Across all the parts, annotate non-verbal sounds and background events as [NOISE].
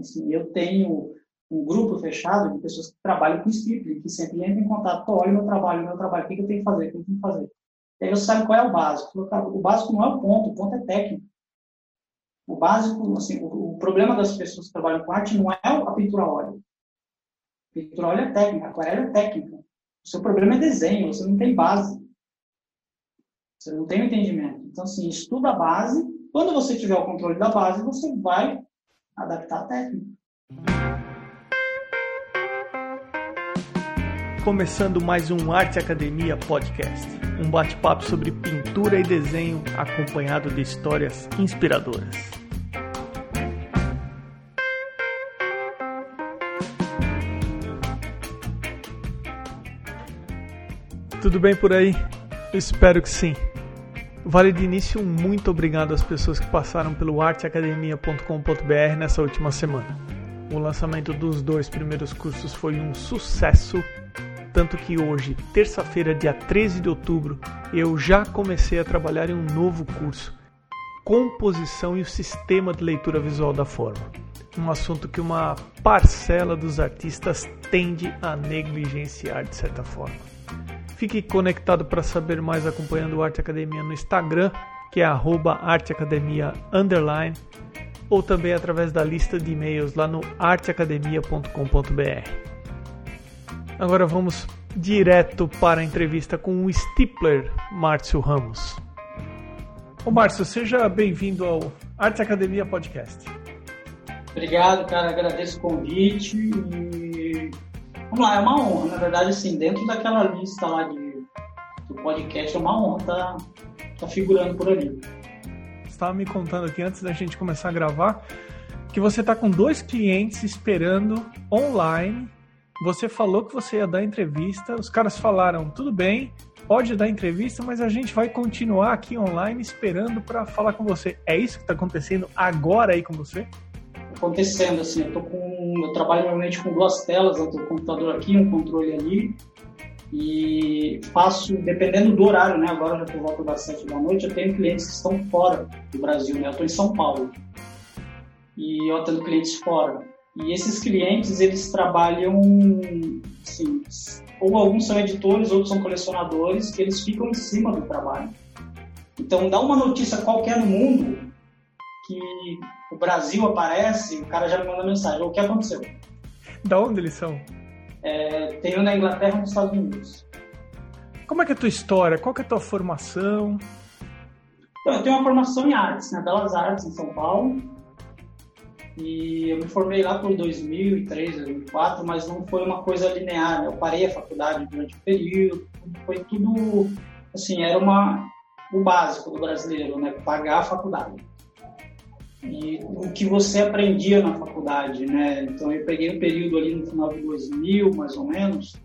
Assim, eu tenho um grupo fechado de pessoas que trabalham com script, que sempre entram em contato, olha meu trabalho, meu trabalho, o que eu tenho que fazer, o que eu tenho que fazer. E aí você sabe qual é o básico. O básico não é o ponto, o ponto é técnico. O básico, assim, o, problema das pessoas que trabalham com arte não é a pintura a óleo. A pintura a óleo é técnica, aquarela é técnica. O seu problema é desenho, você não tem base. Você não tem entendimento. Então, assim, estuda a base. Quando você tiver o controle da base, você vai adaptar a técnica. Começando mais um Arte Academia Podcast. Um bate-papo sobre pintura e desenho acompanhado de histórias inspiradoras. Tudo bem por aí? Espero que sim. Vale de início muito obrigado às pessoas que passaram pelo arteacademia.com.br nessa última semana. O lançamento dos dois primeiros cursos foi um sucesso, tanto que hoje, terça-feira, dia 13 de outubro, eu já comecei a trabalhar em um novo curso, Composição e o Sistema de Leitura Visual da Forma. Um assunto que uma parcela dos artistas tende a negligenciar de certa forma. Fique conectado para saber mais acompanhando o Arte Academia no Instagram, que é arteacademia underline, ou também através da lista de e-mails lá no arteacademia.com.br. Agora vamos direto para a entrevista com o Stipler Márcio Ramos. Ô Márcio, seja bem-vindo ao Arte Academia Podcast. Obrigado, cara. Agradeço o convite e Vamos lá, é uma honra. Na verdade, assim, dentro daquela lista lá de, do podcast, é uma honra estar tá, tá figurando por ali. Você estava me contando aqui antes da gente começar a gravar que você está com dois clientes esperando online. Você falou que você ia dar entrevista, os caras falaram, tudo bem, pode dar entrevista, mas a gente vai continuar aqui online esperando para falar com você. É isso que está acontecendo agora aí com você? acontecendo, assim, eu tô com, eu trabalho normalmente com duas telas, eu um computador aqui, um controle ali, e faço, dependendo do horário, né, agora já por volta das sete da noite, eu tenho clientes que estão fora do Brasil, né, eu tô em São Paulo, e eu atendo clientes fora, e esses clientes, eles trabalham, assim, ou alguns são editores, outros são colecionadores, que eles ficam em cima do trabalho. Então, dá uma notícia qualquer no mundo que o Brasil aparece, o cara já me manda mensagem. O que aconteceu? Da onde eles são? É, tem um na Inglaterra e nos Estados Unidos. Como é que é a tua história? Qual é a tua formação? Então, eu tenho uma formação em artes, né? Belas Artes, em São Paulo. E eu me formei lá por 2003, 2004, mas não foi uma coisa linear. Né? Eu parei a faculdade durante o período. Foi tudo, assim, era uma, o básico do brasileiro, né? Pagar a faculdade e o que você aprendia na faculdade, né? Então eu peguei um período ali no final de 2000, mais ou menos,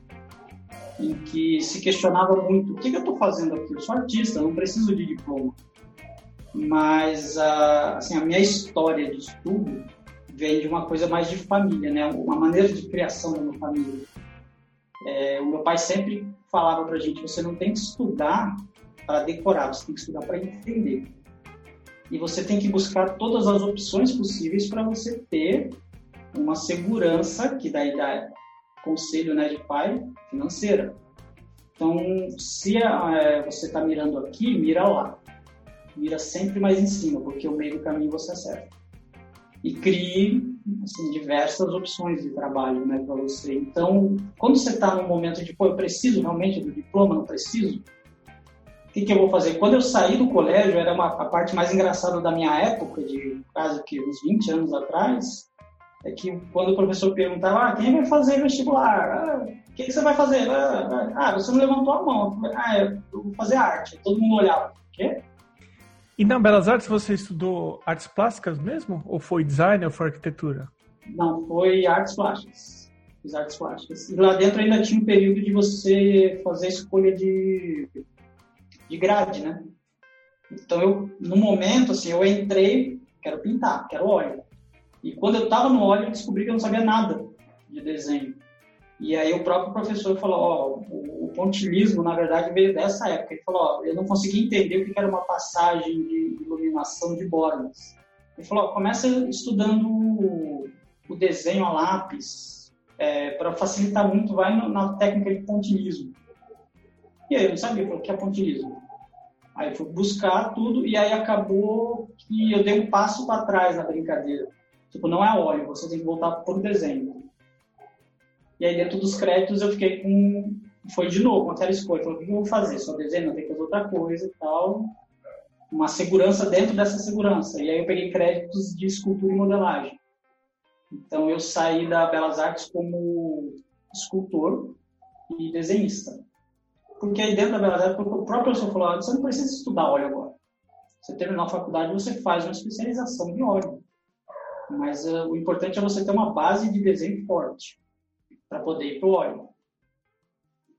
em que se questionava muito: o que, que eu estou fazendo aqui? Eu sou artista, não preciso de diploma. Mas a, assim, a minha história de estudo vem de uma coisa mais de família, né? Uma maneira de criação da minha família. É, o meu pai sempre falava para a gente: você não tem que estudar para decorar, você tem que estudar para entender e você tem que buscar todas as opções possíveis para você ter uma segurança, que daí dá conselho né, de pai, financeira. Então, se é, você está mirando aqui, mira lá. Mira sempre mais em cima, porque o meio do caminho você acerta. E crie assim, diversas opções de trabalho né, para você. Então, quando você está num momento de, pô, eu preciso realmente do diploma, não preciso, o que, que, eu vou fazer? Quando eu saí do colégio, era uma, a parte mais engraçada da minha época, de quase que uns 20 anos atrás, é que quando o professor perguntava, ah, quem vai fazer vestibular? Ah, o que, que, você vai fazer? Ah, ah, ah, você não levantou a mão. Ah, eu vou fazer arte. Todo mundo olhava. O quê? E na Belas Artes você estudou artes plásticas mesmo? Ou foi design ou foi arquitetura? Não, foi artes plásticas. Fiz artes plásticas. E lá dentro ainda tinha um período de você fazer a escolha de de grade, né? Então eu, no momento, assim, eu entrei, quero pintar, quero óleo. E quando eu estava no óleo, eu descobri que eu não sabia nada de desenho. E aí o próprio professor falou, ó, o, o pontilismo, na verdade, veio dessa época. Ele falou, ó, eu não conseguia entender o que era uma passagem de iluminação de bordas. Ele falou, ó, começa estudando desenho a lápis, é, para facilitar muito, vai na técnica de pontilhismo. E aí eu não sabia o que é pontilhismo. Aí fui buscar tudo e aí acabou que eu dei um passo para trás na brincadeira. Tipo, não é óleo, você tem que voltar o desenho. E aí dentro dos créditos eu fiquei com... Foi de novo aquela escolha. Falei, o que eu vou fazer? Só desenho? Não, tem que fazer outra coisa e tal. Uma segurança dentro dessa segurança. E aí eu peguei créditos de escultura e modelagem. Então eu saí da Belas Artes como escultor e desenhista. Porque aí dentro da Belas Artes, o próprio professor falou, ah, você não precisa estudar óleo agora. Você terminar a faculdade, você faz uma especialização em óleo. Mas uh, o importante é você ter uma base de desenho forte para poder ir para o óleo.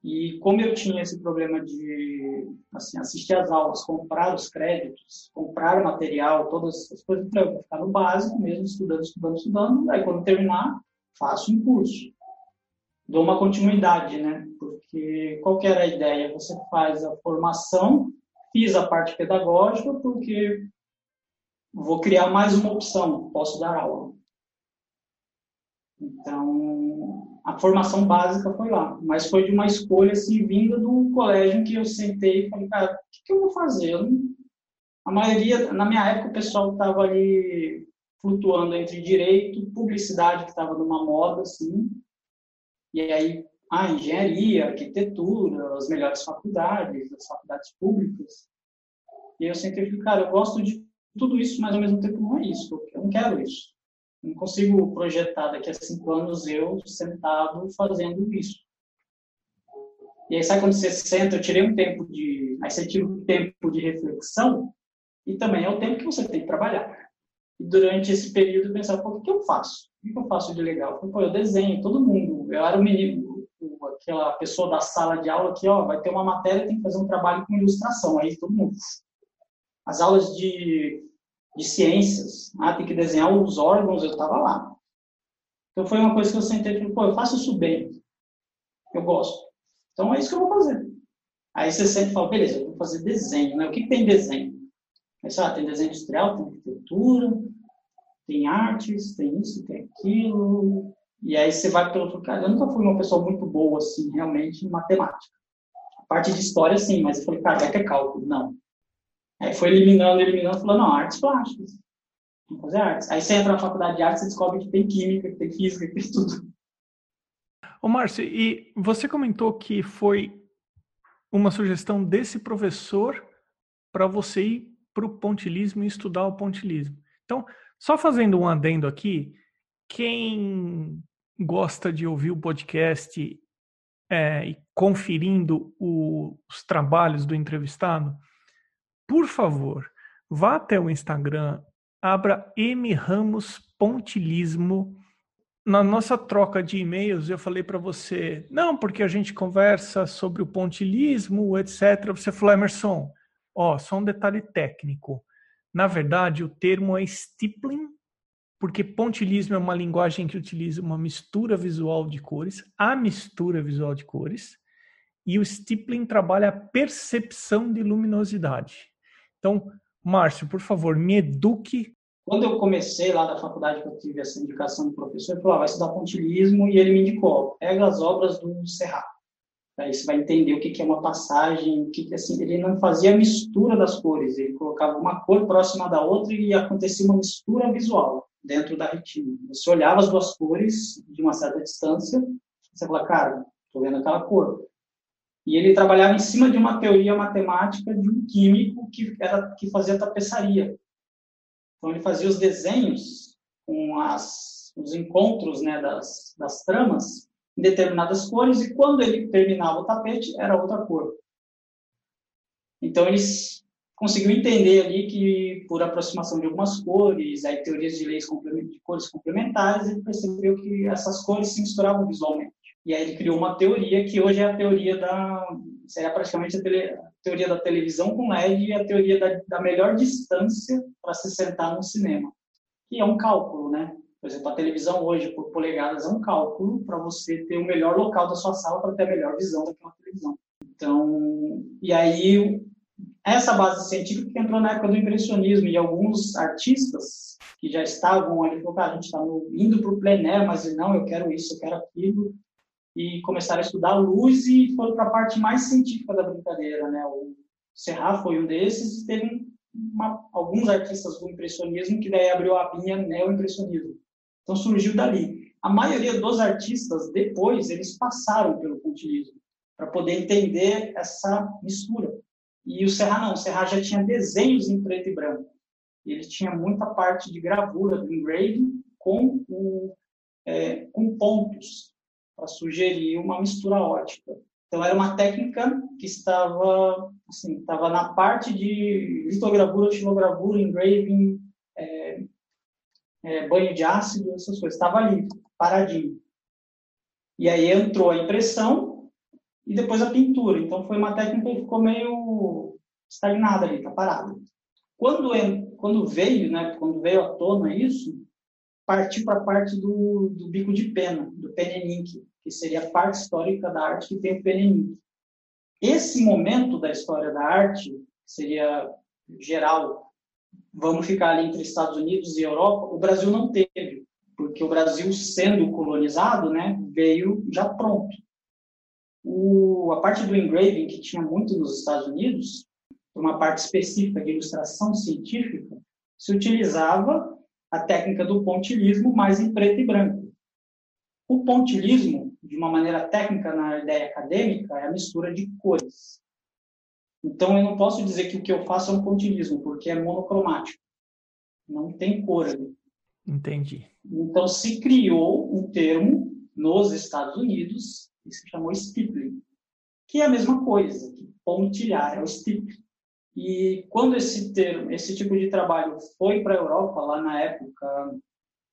E como eu tinha esse problema de assim, assistir às aulas, comprar os créditos, comprar o material, todas essas coisas, eu vou ficar no básico mesmo, estudando, estudando, estudando. Aí quando terminar, faço um curso. Dou uma continuidade, né? Porque qual que era a ideia? Você faz a formação, fiz a parte pedagógica, porque vou criar mais uma opção, posso dar aula. Então, a formação básica foi lá, mas foi de uma escolha assim, vinda do colégio que eu sentei e falei, cara, o que, que eu vou fazer? Eu não... A maioria, na minha época, o pessoal estava ali flutuando entre direito, publicidade, que estava numa moda, assim, e aí a engenharia, arquitetura, as melhores faculdades, as faculdades públicas. E eu sempre falei, cara, eu gosto de tudo isso, mas ao mesmo tempo não é isso, eu não quero isso. Não consigo projetar daqui a cinco anos eu sentado fazendo isso. E aí sabe quando você senta, eu tirei um tempo de, aí você tira um tempo de reflexão e também é o tempo que você tem que trabalhar. E durante esse período eu pensava, pô, o que eu faço? O que eu faço de legal? Pô, eu desenho, todo mundo. Eu era o menino, aquela pessoa da sala de aula que, ó, vai ter uma matéria, tem que fazer um trabalho com ilustração. Aí todo mundo as aulas de, de ciências, ah, tem que desenhar os órgãos, eu estava lá. Então foi uma coisa que eu sentei e pô, eu faço isso bem. Eu gosto. Então é isso que eu vou fazer. Aí você sempre fala, beleza, eu vou fazer desenho, né? O que, que tem desenho? Aí, ah, tem desenho industrial, tem arquitetura, tem artes, tem isso, tem aquilo. E aí você vai pelo outro cara. Eu nunca fui uma pessoa muito boa, assim, realmente, em matemática. A parte de história, sim, mas eu falei, cara, vai ter cálculo. Não. Aí foi eliminando, eliminando, falou, não, artes plásticas. Vamos fazer artes. Aí você entra na faculdade de artes e descobre que tem química, que tem física, que tem tudo. Ô, Márcio, e você comentou que foi uma sugestão desse professor para você ir para o pontilismo e estudar o pontilismo. Então, só fazendo um adendo aqui, quem gosta de ouvir o podcast é, e conferindo o, os trabalhos do entrevistado, por favor, vá até o Instagram, abra M Ramos Pontilismo. Na nossa troca de e-mails, eu falei para você, não, porque a gente conversa sobre o pontilismo, etc. Você falou, Emerson, ó, só um detalhe técnico. Na verdade, o termo é stippling, porque pontilismo é uma linguagem que utiliza uma mistura visual de cores, a mistura visual de cores, e o stippling trabalha a percepção de luminosidade. Então, Márcio, por favor, me eduque. Quando eu comecei lá da faculdade, que eu tive essa indicação do professor, ele falou, ah, vai estudar pontilismo, e ele me indicou, pega as obras do Serrat. Aí você vai entender o que é uma passagem, o que assim, ele não fazia mistura das cores, ele colocava uma cor próxima da outra e acontecia uma mistura visual dentro da retina. Você olhava as duas cores de uma certa distância, você fala, cara, estou vendo aquela cor. E ele trabalhava em cima de uma teoria matemática de um químico que, era, que fazia tapeçaria. Então, ele fazia os desenhos com as, os encontros né, das, das tramas em determinadas cores, e quando ele terminava o tapete, era outra cor. Então, eles conseguiu entender ali que, por aproximação de algumas cores, aí teorias de leis de cores complementares, ele percebeu que essas cores se misturavam visualmente. E aí ele criou uma teoria que hoje é a teoria da seria praticamente a, tele, a teoria da televisão com LED e a teoria da, da melhor distância para se sentar no cinema, que é um cálculo, né? Por exemplo, a televisão hoje por polegadas é um cálculo para você ter o melhor local da sua sala para ter a melhor visão daquela televisão. Então, e aí essa base científica entrou na época do impressionismo e alguns artistas que já estavam ali, falaram, a gente está indo para o plein air, mas não, eu quero isso, eu quero aquilo, e começaram a estudar luz e foram para a parte mais científica da brincadeira, né? O Serra foi um desses e teve uma, alguns artistas do impressionismo que daí abriu a linha neo-impressionismo. Então surgiu dali. A maioria dos artistas depois eles passaram pelo pontilhismo para poder entender essa mistura. E o Serra não, o Serra já tinha desenhos em preto e branco. Ele tinha muita parte de gravura do engraving com, o, é, com pontos para sugerir uma mistura ótica. Então era uma técnica que estava assim, estava na parte de litogravura, xilogravura, engraving, é, é, banho de ácido, essas coisas. Estava ali, paradinho. E aí entrou a impressão e depois a pintura. Então foi uma técnica que ficou meio estagnada ali, tá parada. Quando, quando veio, né, quando veio à tona isso, partiu para a parte do, do bico de pena, do penenink, que seria a parte histórica da arte que tem o penenink. Esse momento da história da arte, que seria geral, vamos ficar ali entre Estados Unidos e Europa, o Brasil não teve, porque o Brasil, sendo colonizado, né, veio já pronto. O, a parte do engraving, que tinha muito nos Estados Unidos, uma parte específica de ilustração científica, se utilizava a técnica do pontilismo mais em preto e branco. O pontilismo, de uma maneira técnica na ideia acadêmica, é a mistura de cores. Então, eu não posso dizer que o que eu faço é um pontilismo, porque é monocromático. Não tem cor ali. Entendi. Então, se criou um termo nos Estados Unidos que se chamou stippling, que é a mesma coisa, que pontilhar, é o stippling. E quando esse termo, esse tipo de trabalho foi para a Europa, lá na época,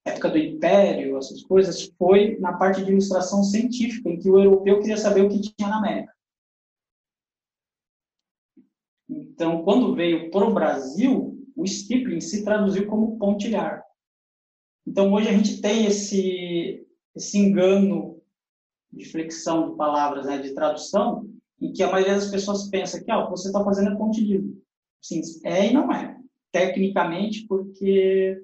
época do Império, essas coisas, foi na parte de ilustração científica, em que o europeu queria saber o que tinha na América. Então, quando veio para o Brasil, o stippling se traduziu como pontilhar. Então, hoje a gente tem esse, esse engano de flexão de palavras, né, de tradução, em que a maioria das pessoas pensa que ah, você está fazendo é pontilhismo. Sim, é e não é. Tecnicamente, porque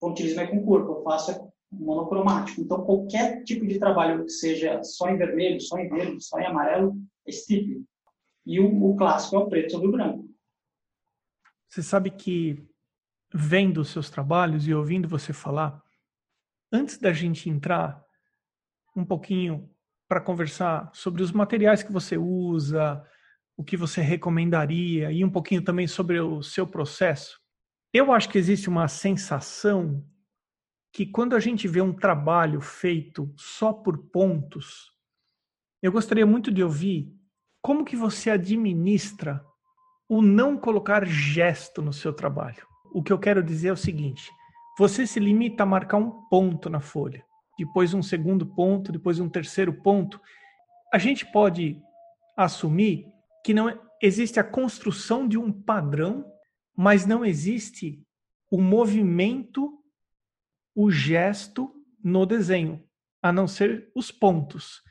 pontilhismo é com corpo, eu faço é monocromático. Então, qualquer tipo de trabalho que seja só em vermelho, só em verde, só em amarelo, é estípio. E o, o clássico é o preto sobre o branco. Você sabe que, vendo os seus trabalhos e ouvindo você falar, antes da gente entrar um pouquinho para conversar sobre os materiais que você usa, o que você recomendaria e um pouquinho também sobre o seu processo. Eu acho que existe uma sensação que quando a gente vê um trabalho feito só por pontos, eu gostaria muito de ouvir como que você administra o não colocar gesto no seu trabalho. O que eu quero dizer é o seguinte: você se limita a marcar um ponto na folha depois um segundo ponto, depois um terceiro ponto. A gente pode assumir que não existe a construção de um padrão, mas não existe o movimento, o gesto no desenho, a não ser os pontos.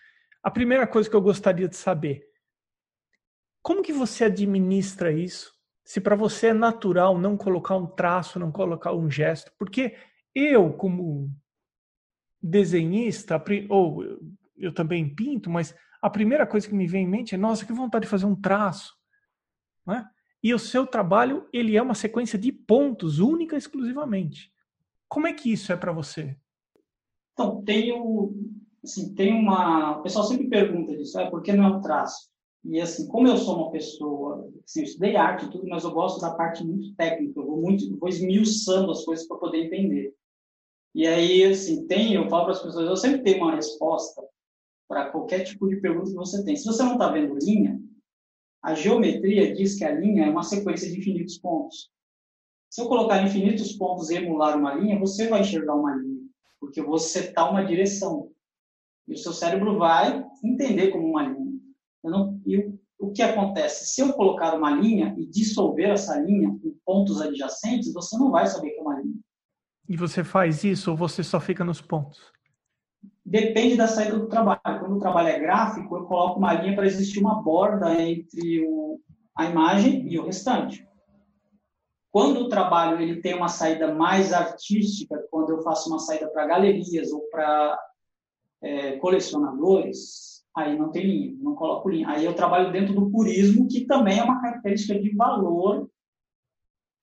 A primeira coisa que eu gostaria de saber, como que você administra isso? Se para você é natural não colocar um traço, não colocar um gesto, porque eu, como desenhista, ou eu também pinto, mas a primeira coisa que me vem em mente é, nossa, que vontade de fazer um traço. Né? E o seu trabalho, ele é uma sequência de pontos, única e exclusivamente. Como é que isso é para você? Então, tenho, assim, tem uma... O pessoal sempre pergunta disso, ah, por que não é um traço? E assim, como eu sou uma pessoa, assim, eu estudei arte e tudo, mas eu gosto da parte muito técnica, eu vou muito, vou esmiuçando as coisas para poder entender. E aí, assim, tem, eu falo para as pessoas, eu sempre tenho uma resposta para qualquer tipo de pergunta que você tem. Se você não está vendo linha, a geometria diz que a linha é uma sequência de infinitos pontos. Se eu colocar infinitos pontos e emular uma linha, você vai enxergar uma linha, porque você está uma direção. E o seu cérebro vai entender como uma linha. Não, e o, o que acontece? Se eu colocar uma linha e dissolver essa linha em pontos adjacentes, você não vai saber que é uma linha. E você faz isso ou você só fica nos pontos? Depende da saída do trabalho. Quando o trabalho é gráfico, eu coloco uma linha para existir uma borda entre o, a imagem e o restante. Quando o trabalho ele tem uma saída mais artística, quando eu faço uma saída para galerias ou para é, colecionadores, aí não tem linha, não coloco linha. Aí eu trabalho dentro do purismo, que também é uma característica de valor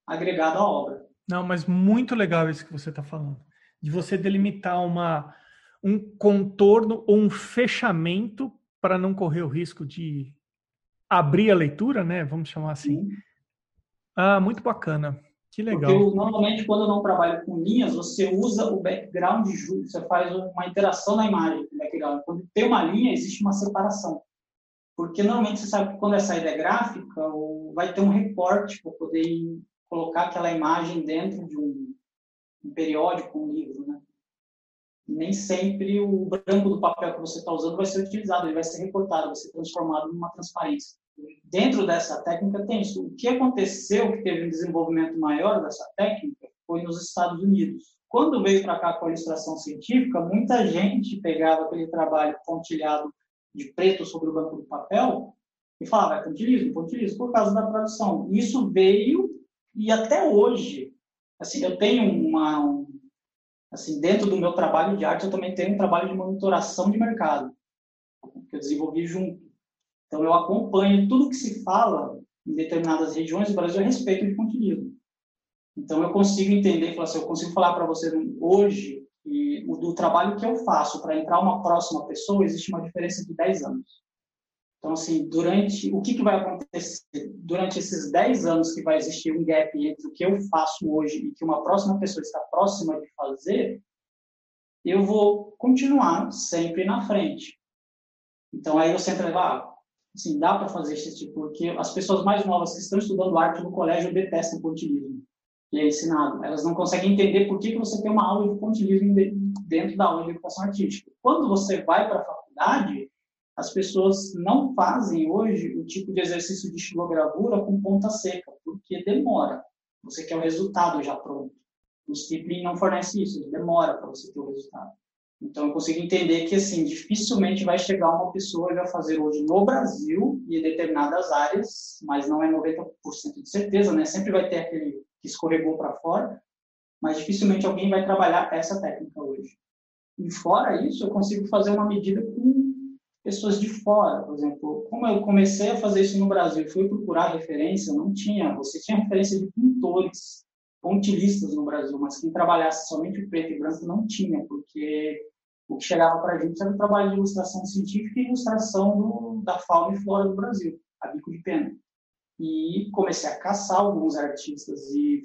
agregado à obra. Não, mas muito legal isso que você está falando. De você delimitar uma, um contorno ou um fechamento para não correr o risco de abrir a leitura, né? Vamos chamar assim. Sim. Ah, muito bacana. Que legal. Porque normalmente quando eu não trabalho com linhas, você usa o background junto, você faz uma interação na imagem com o background. Quando tem uma linha, existe uma separação. Porque normalmente você sabe que quando a saída é gráfica, vai ter um recorte para poder colocar aquela imagem dentro de um, um periódico, um livro, né? nem sempre o branco do papel que você está usando vai ser utilizado, ele vai ser recortado, vai ser transformado numa transparência. Dentro dessa técnica tem isso. O que aconteceu, que teve um desenvolvimento maior dessa técnica, foi nos Estados Unidos. Quando veio para cá com a ilustração científica, muita gente pegava aquele trabalho pontilhado de preto sobre o banco do papel e falava, é pontilhismo, pontilhismo, por causa da tradução. Isso veio e até hoje, assim, eu tenho uma, um, assim, dentro do meu trabalho de arte, eu também tenho um trabalho de monitoração de mercado, que eu desenvolvi junto. Então, eu acompanho tudo que se fala em determinadas regiões do Brasil a respeito de pontilhismo. Então, eu consigo entender, falar assim, eu consigo falar para você hoje o do trabalho que eu faço para entrar uma próxima pessoa, existe uma diferença de 10 anos. Então, assim, durante o que, que vai acontecer durante esses 10 anos que vai existir um gap entre o que eu faço hoje e que uma próxima pessoa está próxima de fazer, eu vou continuar sempre na frente. Então, aí você entra ah, assim, dá para fazer esse tipo, porque as pessoas mais novas que estão estudando arte no colégio detestam pontilismo, e é ensinado. Elas não conseguem entender por que, que você tem uma aula de pontilismo dentro da aula de educação artística. Quando você vai para a faculdade, as pessoas não fazem hoje o tipo de exercício de estilogravura com ponta seca, porque demora. Você quer o resultado já pronto. O Stippling não fornece isso, demora para você ter o resultado. Então, eu consigo entender que, assim, dificilmente vai chegar uma pessoa a fazer hoje no Brasil e em determinadas áreas, mas não é 90% de certeza, né? Sempre vai ter aquele que escorregou para fora, mas dificilmente alguém vai trabalhar essa técnica hoje. E fora isso, eu consigo fazer uma medida com pessoas de fora, por exemplo. Como eu comecei a fazer isso no Brasil fui procurar referência, não tinha. Você tinha referência de pintores, pontilistas no Brasil, mas quem trabalhasse somente preto e branco não tinha, porque o que chegava para a gente era o trabalho de ilustração científica e ilustração do, da fauna e flora do Brasil, a bico de pena. E comecei a caçar alguns artistas e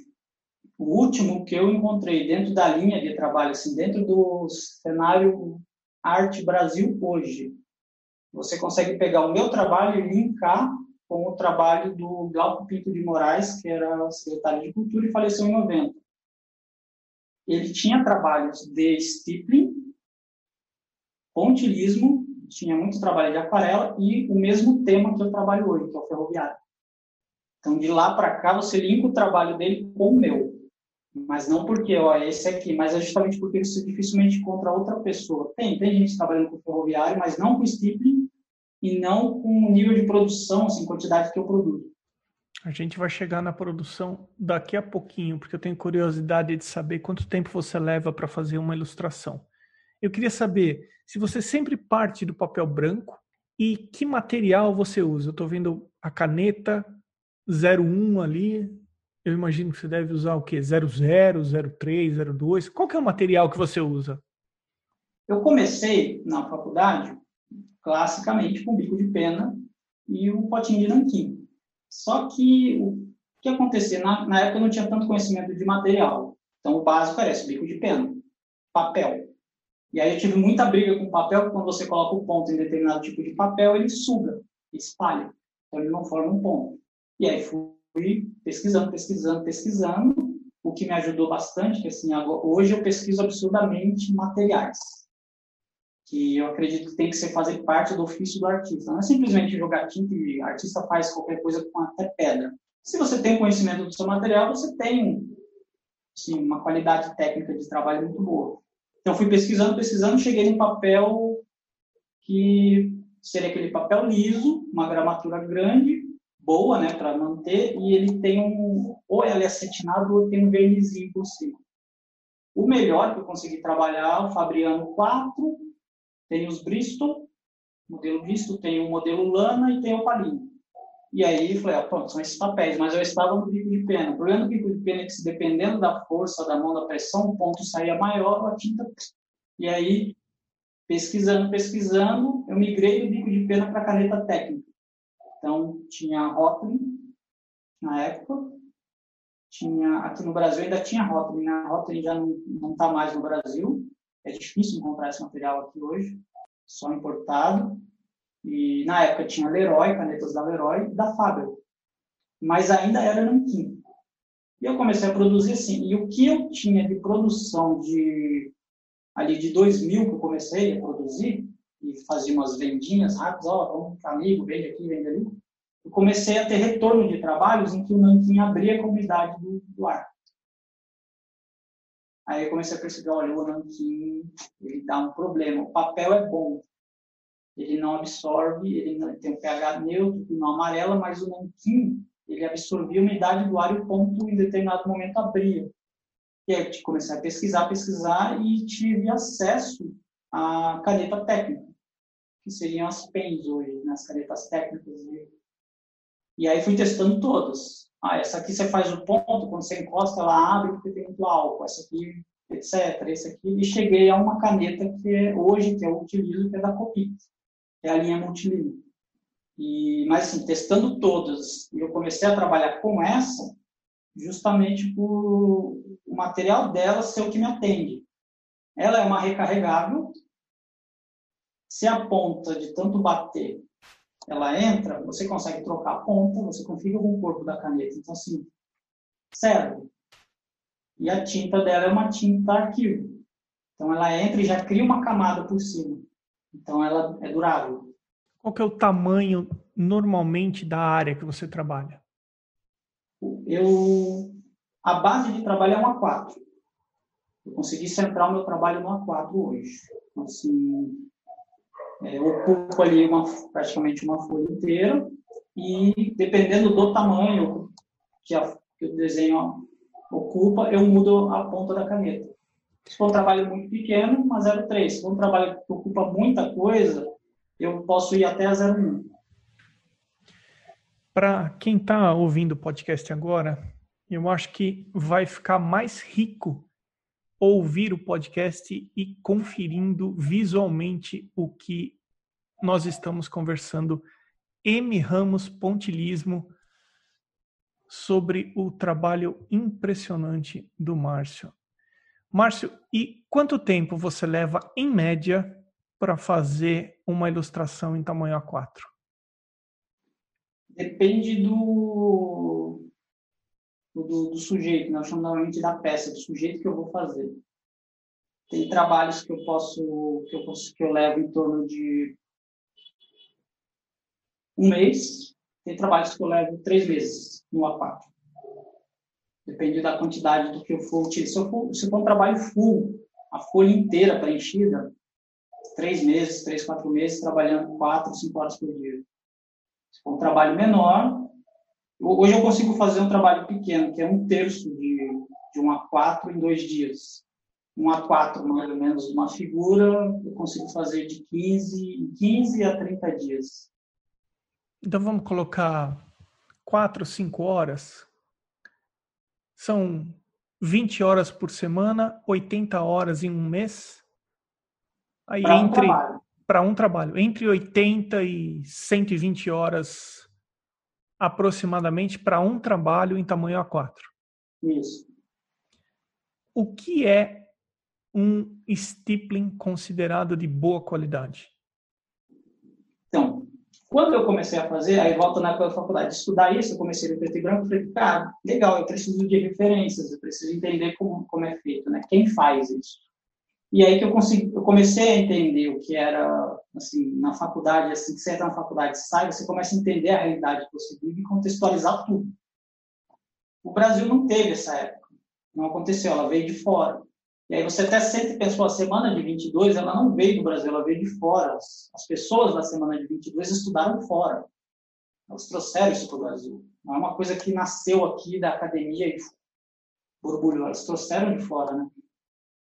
o último que eu encontrei dentro da linha de trabalho, assim, dentro do cenário arte Brasil hoje, você consegue pegar o meu trabalho e linkar com o trabalho do Glauco Pinto de Moraes, que era secretário de Cultura e faleceu em 90. Ele tinha trabalhos de stippling, pontilismo, tinha muito trabalho de aquarela e o mesmo tema que eu trabalho hoje, que é o ferroviário. Então, de lá para cá, você linka o trabalho dele com o meu. Mas não porque, ó, esse aqui, mas é justamente porque você dificilmente encontra outra pessoa. Tem, tem gente trabalhando com ferroviário, mas não com stippling e não com o nível de produção, assim, quantidade que eu produzo. A gente vai chegar na produção daqui a pouquinho, porque eu tenho curiosidade de saber quanto tempo você leva para fazer uma ilustração. Eu queria saber se você sempre parte do papel branco e que material você usa. Eu estou vendo a caneta 01 ali. Eu imagino que você deve usar o quê? 00, 03, 02. Qual que é o material que você usa? Eu comecei na faculdade classicamente com bico de pena e o potinho de nanquim. Só que o que acontecia? Na, na época eu não tinha tanto conhecimento de material. Então o básico era esse, bico de pena, papel. E aí eu tive muita briga com o papel, porque quando você coloca o ponto em determinado tipo de papel, ele suga, espalha. Então ele não forma um ponto. E aí fui pesquisando, pesquisando, pesquisando, o que me ajudou bastante, que assim, hoje eu pesquiso absurdamente materiais que eu acredito que tem que ser fazer parte do ofício do artista. Não é simplesmente jogar tinta e artista faz qualquer coisa com até pedra. Se você tem conhecimento do seu material, você tem assim, uma qualidade técnica de trabalho muito boa. Então, fui pesquisando, pesquisando, cheguei num papel que seria aquele papel liso, uma gramatura grande, boa, né, para manter, e ele tem um, ou ela é acetinado ou tem um vernizinho por cima. O melhor que eu consegui trabalhar, o Fabriano 4, tem os Bristol, modelo Bristol, tem o modelo Lana e tem o Palino. E aí falei, ah, pronto, são esses papéis, mas eu estava no bico de pena. O problema do bico de pena é que, dependendo da força da mão, da pressão, o ponto saía maior, a tinta. E aí, pesquisando, pesquisando, eu migrei do bico de pena para caneta técnica. Então, tinha a Rotling na época, tinha aqui no Brasil ainda tinha Rotling, né? a Rotling já não está mais no Brasil, é difícil encontrar esse material aqui hoje, só importado. E na época tinha Leroy, canetas da Leroy da Faber. Mas ainda era nanquim. E eu comecei a produzir assim. E o que eu tinha de produção de ali de 2000 que eu comecei a produzir e fazia umas vendinhas rápidas, ó, vamos amigo, vende aqui, vende ali. Eu comecei a ter retorno de trabalhos em que o nanquim abria a comunidade do, do ar. Aí eu comecei a perceber, olha, o nanquim, ele dá um problema. O papel é bom, ele não absorve, ele tem um pH neutro, não amarela, mas o nanquim, ele absorvia a umidade do ar e o ponto em determinado momento abria. E aí comecei a pesquisar, pesquisar e tive acesso à caneta técnica, que seriam as pens hoje, né, as canetas técnicas. E, e aí fui testando todas. Ah, essa aqui você faz o ponto, quando você encosta ela abre porque tem muito álcool, essa aqui, etc. Esse aqui, e cheguei a uma caneta que é, hoje que eu utilizo, que é da Copic é a linha multilínea. E, mas assim, testando todas, eu comecei a trabalhar com essa justamente por o material dela ser o que me atende. Ela é uma recarregável, se a ponta de tanto bater, ela entra, você consegue trocar a ponta, você configura com o corpo da caneta. Então, assim, serve. E a tinta dela é uma tinta arquivo. Então, ela entra e já cria uma camada por cima. Então ela é durável. Qual que é o tamanho normalmente da área que você trabalha? Eu a base de trabalho é um A4. Eu consegui centrar o meu trabalho no A4 hoje. Então, assim, é, ocupo ali uma, praticamente uma folha inteira e dependendo do tamanho que, a, que o desenho ocupa, eu mudo a ponta da caneta. Se for um trabalho muito pequeno, uma 0,3. Se for um trabalho que ocupa muita coisa, eu posso ir até a 0,1. Para quem está ouvindo o podcast agora, eu acho que vai ficar mais rico ouvir o podcast e conferindo visualmente o que nós estamos conversando. M. Ramos Pontilismo sobre o trabalho impressionante do Márcio. Márcio, e quanto tempo você leva, em média, para fazer uma ilustração em tamanho A4? Depende do, do, do sujeito, né? chamamos normalmente da peça, do sujeito que eu vou fazer. Tem trabalhos que eu posso que eu posso que eu levo em torno de um mês, tem trabalhos que eu levo três meses no A4. Depende da quantidade do que eu for utilizar. Se, eu for, se for um trabalho full, a folha inteira preenchida, três meses, três, quatro meses, trabalhando quatro, cinco horas por dia. Se for um trabalho menor, hoje eu consigo fazer um trabalho pequeno, que é um terço de, de um A4 em dois dias. Um A4, mais ou menos, uma figura, eu consigo fazer de 15, 15 a 30 dias. Então vamos colocar quatro, cinco horas são 20 horas por semana, 80 horas em um mês. Aí pra entre um para um trabalho, entre 80 e 120 horas aproximadamente para um trabalho em tamanho A4. Isso. O que é um stippling considerado de boa qualidade? Então, quando eu comecei a fazer, aí volto na faculdade, estudar isso, eu comecei no preto e branco, falei, cara, legal, eu preciso de referências, eu preciso entender como, como é feito, né? Quem faz isso? E aí que eu, consegui, eu comecei a entender o que era, assim, na faculdade, assim, que você entra na faculdade, sai, você começa a entender a realidade que você vive e contextualizar tudo. O Brasil não teve essa época, não aconteceu, ela veio de fora. E aí você até sempre pensou, a semana de 22, ela não veio do Brasil, ela veio de fora. As, as pessoas da semana de 22 estudaram fora. Elas trouxeram isso para o Brasil. Não é uma coisa que nasceu aqui da academia e borbulhou. Elas trouxeram de fora, né?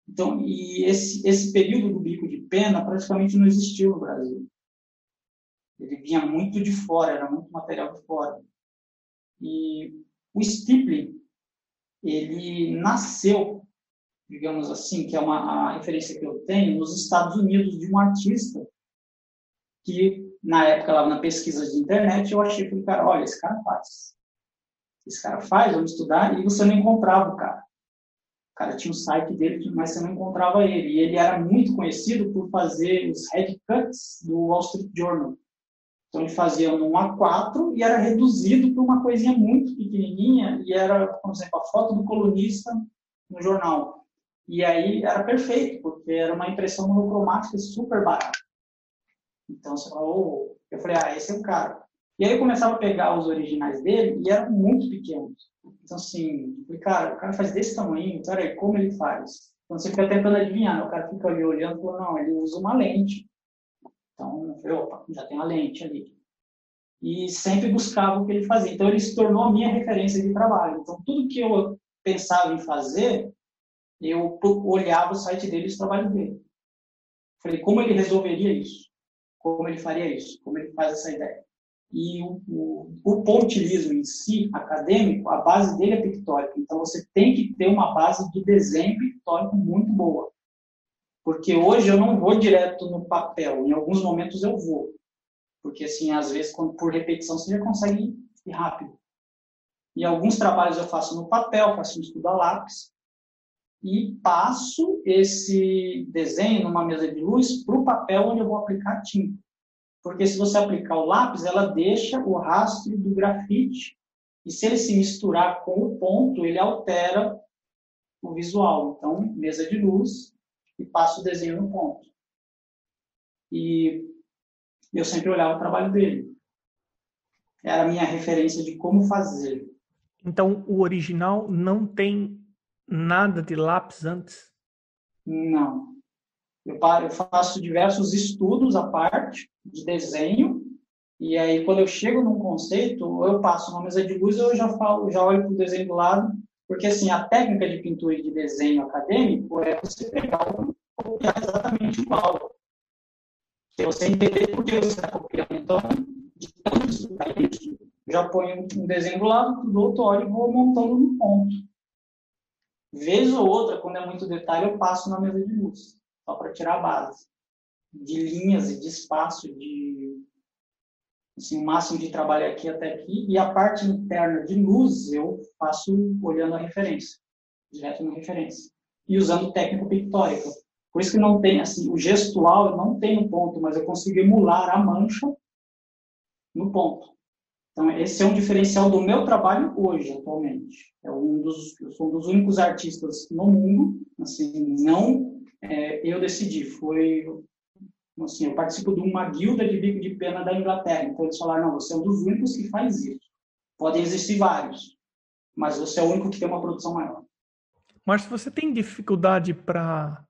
Então, e esse, esse período do bico de pena praticamente não existiu no Brasil. Ele vinha muito de fora, era muito material de fora. E o stippling, ele nasceu, digamos assim, que é uma a referência que eu tenho, nos Estados Unidos, de um artista que, na época, lá na pesquisa de internet, eu achei que cara, olha, esse cara faz. Esse cara faz, vamos estudar, e você não encontrava o cara. Cara tinha o site dele, mas você não encontrava ele. E ele era muito conhecido por fazer os headcuts do Wall Street Journal. Então ele fazia um A4 e era reduzido para uma coisinha muito pequenininha e era, por exemplo, a foto do colunista no jornal. E aí era perfeito, porque era uma impressão monocromática super barata. Então você falou, eu falei, ah, esse é o cara. E aí eu começava a pegar os originais dele e eram muito pequenos. Então assim, falei, cara, o cara faz desse tamanho, peraí, como ele faz? Então você fica tentando adivinhar, né? o cara fica ali olhando e falou, não, ele usa uma lente. Então, eu falei, opa, já tem a lente ali. E sempre buscava o que ele fazia. Então, ele se tornou a minha referência de trabalho. Então, tudo que eu pensava em fazer, eu olhava o site dele e os trabalhos dele. Falei, como ele resolveria isso? Como ele faria isso? Como ele faz essa ideia? E o, o, o pontilismo em si, acadêmico, a base dele é pictórica. Então, você tem que ter uma base de desenho pictórico muito boa. Porque hoje eu não vou direto no papel, em alguns momentos eu vou. Porque, assim, às vezes, quando, por repetição, você já consegue ir rápido. E alguns trabalhos eu faço no papel, faço um estudo a lápis, e passo esse desenho numa mesa de luz para o papel onde eu vou aplicar tinta. Porque se você aplicar o lápis, ela deixa o rastro do grafite, e se ele se misturar com o ponto, ele altera o visual. Então, mesa de luz, e passo o desenho no ponto. E eu sempre olhava o trabalho dele. Era a minha referência de como fazer. Então, o original não tem nada de lápis antes? Não. Eu, eu faço diversos estudos à parte de desenho e aí quando eu chego num conceito, eu passo uma mesa de luz, eu já falo, já olho para o desenho do lado porque, assim, a técnica de pintura e de desenho acadêmico é você pegar copiar exatamente igual. Se você entender por que você está copiando. Então, de tanto estudar isso, já ponho um desenho do lado do outro, olho e vou montando no ponto. Vez ou outra, quando é muito detalhe, eu passo na mesa de luz, só para tirar a base. De linhas e de espaço, de assim, o máximo de trabalho aqui até aqui, e a parte interna de luz eu faço olhando a referência, direto na referência, e usando técnica pictórica. Por isso que não tem, assim, o gestual não tem um ponto, mas eu consigo emular a mancha no ponto. Então, esse é um diferencial do meu trabalho hoje, atualmente. É um dos, eu sou um dos únicos artistas no mundo, assim, não é, eu decidi, foi assim, eu participo de uma guilda de bico de pena da Inglaterra. Então eles falaram, não, você é um dos únicos que faz isso. Podem existir vários, mas você é o único que tem uma produção maior. Mas você tem dificuldade para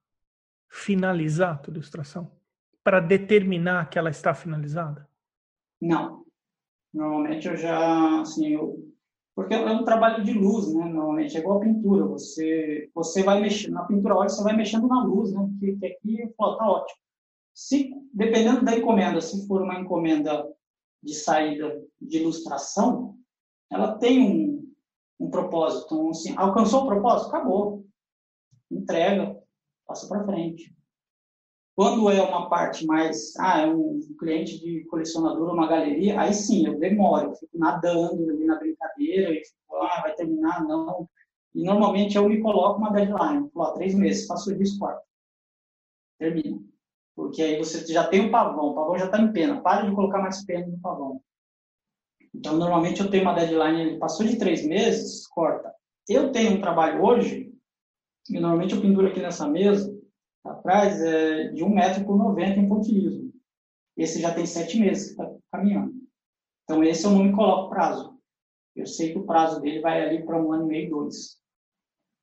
finalizar a tua ilustração? Para determinar que ela está finalizada? Não. Normalmente eu já, assim, eu, porque é um trabalho de luz, né? Normalmente é igual a pintura. Você, você vai mexer na pintura, olha, você vai mexendo na luz, né? Que, que aqui, pô, tá ótimo. Se, dependendo da encomenda, se for uma encomenda de saída de ilustração, ela tem um, um propósito. Então, assim, alcançou o propósito? Acabou. Entrega, passa para frente. Quando é uma parte mais, ah, é um cliente de colecionador, uma galeria, aí sim, eu demoro, eu fico nadando ali na brincadeira, fico, ah, vai terminar, não. E normalmente eu me coloco uma deadline, ó, três meses, faço o disco quarto. Termina. Porque aí você já tem o pavão, o pavão já está em pena. Para de colocar mais pena no pavão. Então, normalmente eu tenho uma deadline, passou de três meses, corta. Eu tenho um trabalho hoje, e normalmente eu penduro aqui nessa mesa, atrás, é de um metro por 90 em pontilhismo. Esse já tem sete meses que está caminhando. Então, esse eu não me coloco prazo. Eu sei que o prazo dele vai ali para um ano e meio, dois.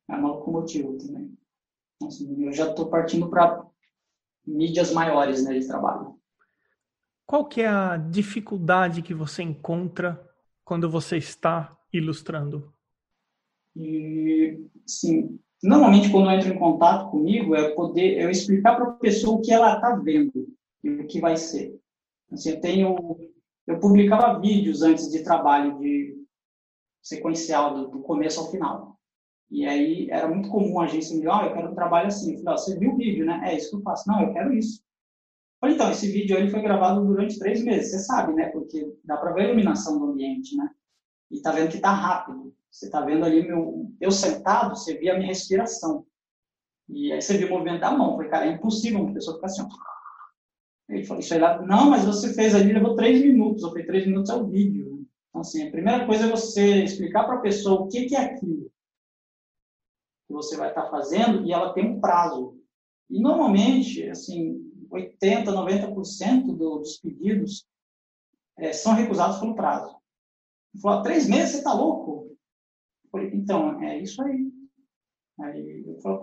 É uma locomotiva também. Então, assim, eu já estou partindo para mídias maiores né, de trabalho. qual que é a dificuldade que você encontra quando você está ilustrando? E, sim, normalmente quando eu entro em contato comigo é poder eu explicar para a pessoa o que ela está vendo e o que vai ser. Assim, eu tenho eu publicava vídeos antes de trabalho de sequencial do, do começo ao final. E aí era muito comum a agência me dizer, oh, eu quero um trabalho assim. Eu falei, oh, você viu o vídeo, né? É isso que eu faço. Não, eu quero isso. falei, então, esse vídeo ele foi gravado durante três meses. Você sabe, né? Porque dá para ver a iluminação do ambiente, né? E tá vendo que tá rápido. Você tá vendo ali meu, eu sentado, você via a minha respiração. E aí você viu o movimento da mão. Eu falei, cara, é impossível uma pessoa ficar assim, Ele falou, isso aí lá, não, mas você fez ali, levou três minutos. Eu falei, três minutos é o vídeo. Então, assim, a primeira coisa é você explicar para a pessoa o que, que é aquilo que você vai estar fazendo e ela tem um prazo. E normalmente, assim, 80, 90% do, dos pedidos é, são recusados pelo prazo. Falou, três meses, você está louco? Falei, então, é isso aí. Aí eu falei,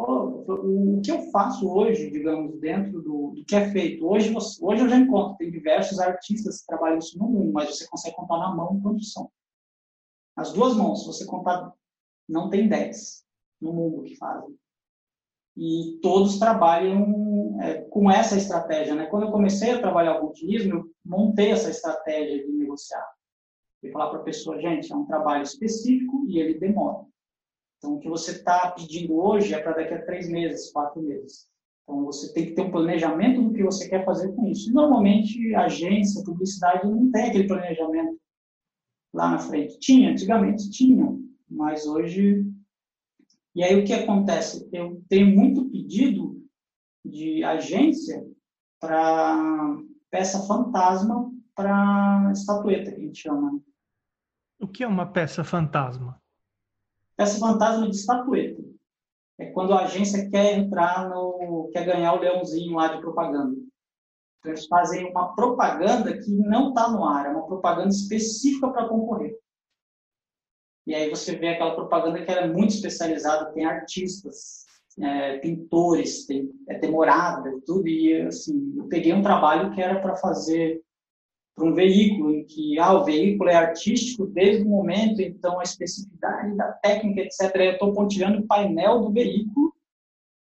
o que eu faço hoje, digamos, dentro do, do que é feito? Hoje, você, hoje eu já encontro, tem diversos artistas que trabalham isso no mundo, mas você consegue contar na mão quantos são. As duas mãos, se você contar, não tem dez no mundo que fazem. E todos trabalham é, com essa estratégia. Né? Quando eu comecei a trabalhar o cultivismo, eu montei essa estratégia de negociar. E falar para a pessoa, gente, é um trabalho específico e ele demora. Então, o que você está pedindo hoje é para daqui a três meses, quatro meses. Então, você tem que ter um planejamento do que você quer fazer com isso. Normalmente, agência, publicidade, não tem aquele planejamento lá na frente. Tinha, antigamente tinha, mas hoje e aí o que acontece? Eu tenho muito pedido de agência para peça fantasma para estatueta, que a gente chama. O que é uma peça fantasma? Peça fantasma de estatueta. É quando a agência quer entrar no. quer ganhar o leãozinho lá de propaganda. Então, eles fazem uma propaganda que não está no ar, é uma propaganda específica para concorrer. E aí você vê aquela propaganda que era é muito especializada, tem artistas, é, pintores, tem, é demorada, tudo. E assim, eu peguei um trabalho que era para fazer para um veículo, em que ah, o veículo é artístico desde o momento, então a especificidade da técnica, etc. Eu estou pontilhando o painel do veículo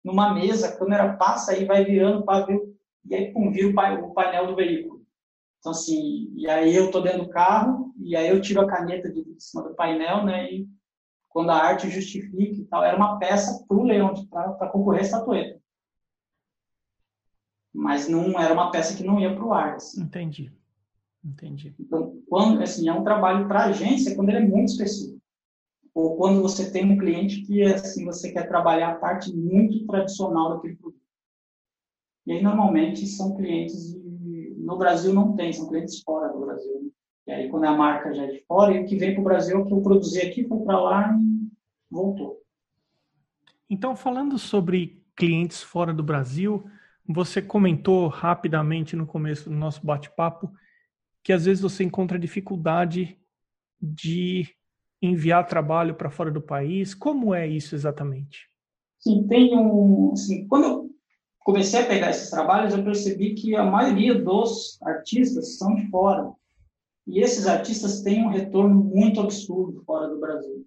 numa mesa, a câmera passa e vai virando para ver, e aí pum, vira o painel do veículo. Então, assim, e aí eu tô dentro do carro, e aí eu tiro a caneta de, cima do painel, né, e quando a arte justifica e tal, era uma peça para o leão, para concorrer à estatueta. Mas não era uma peça que não ia para o ar. Assim. Entendi. Entendi. Então, quando, assim, é um trabalho para agência quando ele é muito específico. Ou quando você tem um cliente que, assim, você quer trabalhar a parte muito tradicional daquele produto. E aí, normalmente, são clientes de no Brasil não tem, são clientes fora do Brasil. E aí, quando a marca já é de fora, e o que vem para o Brasil, o que eu produzi aqui, foi para lá e voltou. Então, falando sobre clientes fora do Brasil, você comentou rapidamente no começo do nosso bate-papo que às vezes você encontra dificuldade de enviar trabalho para fora do país. Como é isso exatamente? Sim, tem um. Assim, quando eu comecei a pegar esses trabalhos, eu percebi que a maioria dos artistas são de fora. E esses artistas têm um retorno muito absurdo fora do Brasil.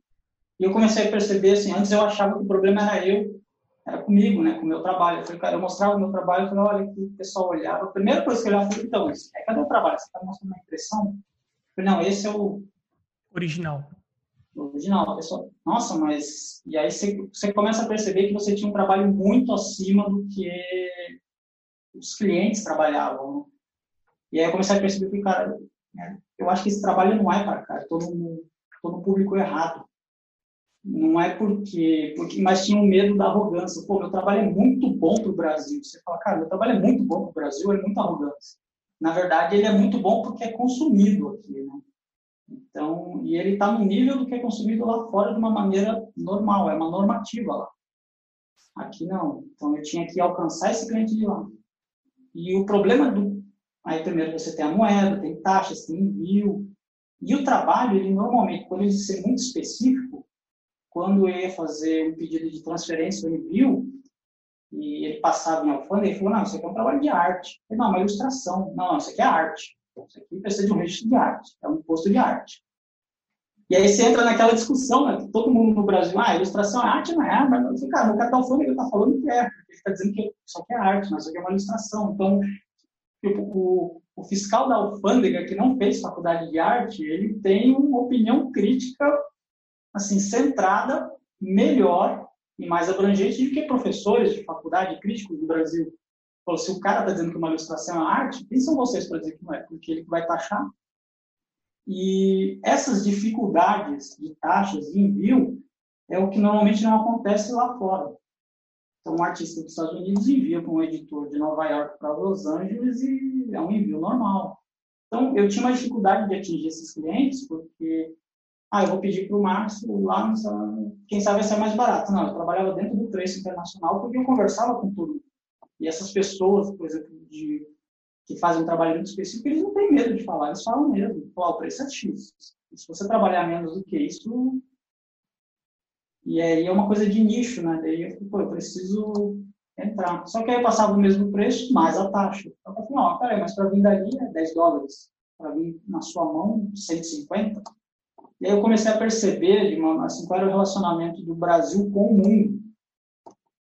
E eu comecei a perceber, assim, antes eu achava que o problema era eu, era comigo, né, com o meu trabalho. Eu, falei, cara, eu mostrava o meu trabalho, eu falei, olha, que o pessoal olhava. A primeira coisa que eu olhava, eu falei, então, é, cadê o trabalho? Você está mostrando uma impressão? Eu falei, não, esse é o... Original original. A pessoa, nossa, mas. E aí você, você começa a perceber que você tinha um trabalho muito acima do que os clientes trabalhavam. Né? E aí eu comecei a perceber que, cara, né, eu acho que esse trabalho não é para cá, estou no, no público errado. Não é porque, porque. Mas tinha um medo da arrogância. Pô, meu trabalho é muito bom para o Brasil. Você fala, cara, meu trabalho é muito bom para o Brasil, é muita arrogância. Na verdade, ele é muito bom porque é consumido aqui, né? Então, e ele está no nível do que é consumido lá fora de uma maneira normal, é uma normativa lá. Aqui não. Então, eu tinha que alcançar esse cliente de lá. E o problema do. Aí, primeiro, você tem a moeda, tem taxas, tem envio. E o trabalho, ele normalmente, quando ele ser muito específico, quando eu ia fazer um pedido de transferência ou envio, e ele passava em alfândega e falou, não, isso aqui é um trabalho de arte. Eu falei, não, é uma ilustração. Não, não, isso aqui é arte. Isso aqui precisa de um registro de arte, é um imposto de arte. E aí você entra naquela discussão, né, todo mundo no Brasil, ah, ilustração é arte, não é? Mas, cara, o cara da alfândega está falando que é, ele está dizendo que isso aqui é arte, mas isso aqui é uma ilustração. Então, tipo, o, o fiscal da alfândega, que não fez faculdade de arte, ele tem uma opinião crítica, assim, centrada, melhor e mais abrangente do que professores de faculdade críticos do Brasil. Falou, se o cara está dizendo que uma ilustração é arte, quem são vocês para dizer que não é? Porque ele vai taxar. E essas dificuldades de taxas de envio é o que normalmente não acontece lá fora. Então, um artista dos Estados Unidos envia para um editor de Nova York para Los Angeles e é um envio normal. Então, eu tinha uma dificuldade de atingir esses clientes, porque, ah, eu vou pedir para o Márcio lá, quem sabe vai ser mais barato. Não, eu trabalhava dentro do preço internacional porque eu conversava com tudo. E essas pessoas, por exemplo, de, que fazem um trabalho muito específico, eles não têm medo de falar, eles falam mesmo. Pô, o preço é X. E se você trabalhar menos do que isso, e aí é uma coisa de nicho, né? Daí eu falei, pô, eu preciso entrar. Só que aí eu passava o mesmo preço, mais a taxa. Eu falei, não, peraí, mas para vir dali é 10 dólares. Para vir na sua mão, 150. E aí eu comecei a perceber, uma, assim, qual era o relacionamento do Brasil com o mundo,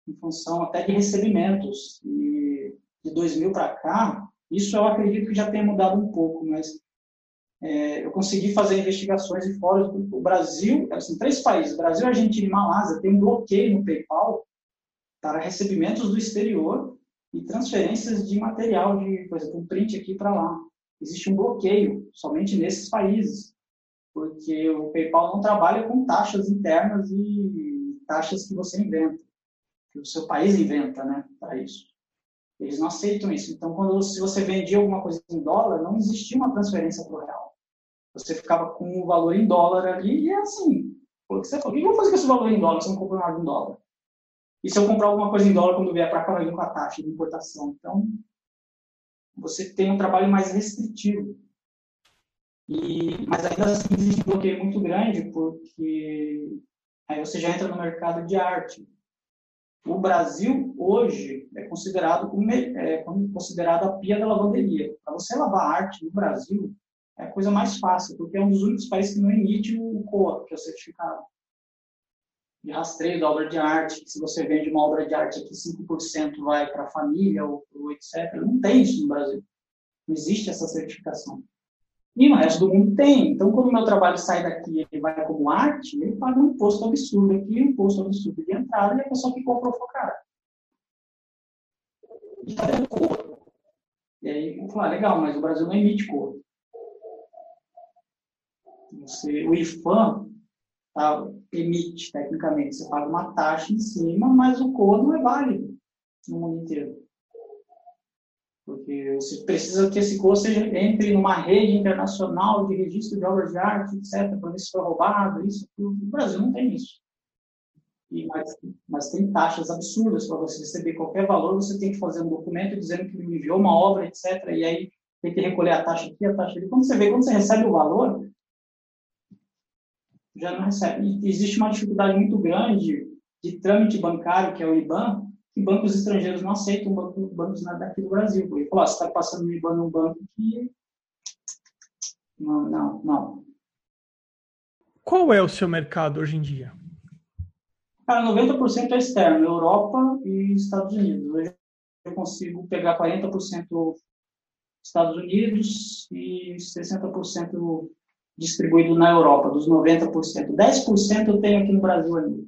em função até de recebimentos. E de 2000 para cá, isso eu acredito que já tenha mudado um pouco, mas é, eu consegui fazer investigações de fora do Brasil, assim, três países, Brasil, Argentina e Malásia, tem um bloqueio no PayPal para recebimentos do exterior e transferências de material, de, por exemplo, um print aqui para lá. Existe um bloqueio somente nesses países, porque o PayPal não trabalha com taxas internas e taxas que você inventa, que o seu país inventa, né, para isso. Eles não aceitam isso. Então, quando se você vendia alguma coisa em dólar, não existia uma transferência para o real. Você ficava com o valor em dólar ali e é assim. O que você falou? O que eu vou fazer com esse valor em dólar se eu não compro nada em dólar? E se eu comprar alguma coisa em dólar quando vier para cá, vai vir com a taxa de importação. Então, você tem um trabalho mais restritivo. E, mas ainda assim existe um bloqueio muito grande, porque aí você já entra no mercado de arte. O Brasil, hoje, é considerado, como, é, considerado a pia da lavanderia. Para você lavar arte no Brasil, é a coisa mais fácil, porque é um dos únicos países que não emite o COA, que é o certificado de rastreio da obra de arte, se você vende uma obra de arte aqui, 5% vai para a família ou, ou etc. Não tem isso no Brasil. Não existe essa certificação. E no resto do mundo tem. Então, quando o meu trabalho sai daqui e vai como arte, ele paga um imposto absurdo aqui, um imposto absurdo de entrada, e a pessoa que comprou o cara. E está dando cor. E aí, vou falar, legal, mas o Brasil não emite cor. Você, o IFAM tá, emite, tecnicamente, você paga uma taxa em cima, mas o cor não é válido no mundo inteiro. Porque você precisa que esse cor seja, entre numa rede internacional de registro de obras de arte, etc., para ver se foi roubado, isso, tudo. No Brasil não tem isso. E, mas, mas tem taxas absurdas para você receber qualquer valor, você tem que fazer um documento dizendo que me enviou uma obra, etc., e aí tem que recolher a taxa aqui, a taxa ali. Quando você vê, quando você recebe o valor, já não recebe. E existe uma dificuldade muito grande de trâmite bancário, que é o IBAN, que bancos estrangeiros não aceitam bancos, bancos daqui do Brasil. Porque falou, você está passando no IBAN num banco que... Não, não, não. Qual é o seu mercado hoje em dia? Cara, 90% é externo, Europa e Estados Unidos. Hoje eu consigo pegar 40% Estados Unidos e 60% distribuído na Europa, dos 90%. 10% eu tenho aqui no Brasil ainda.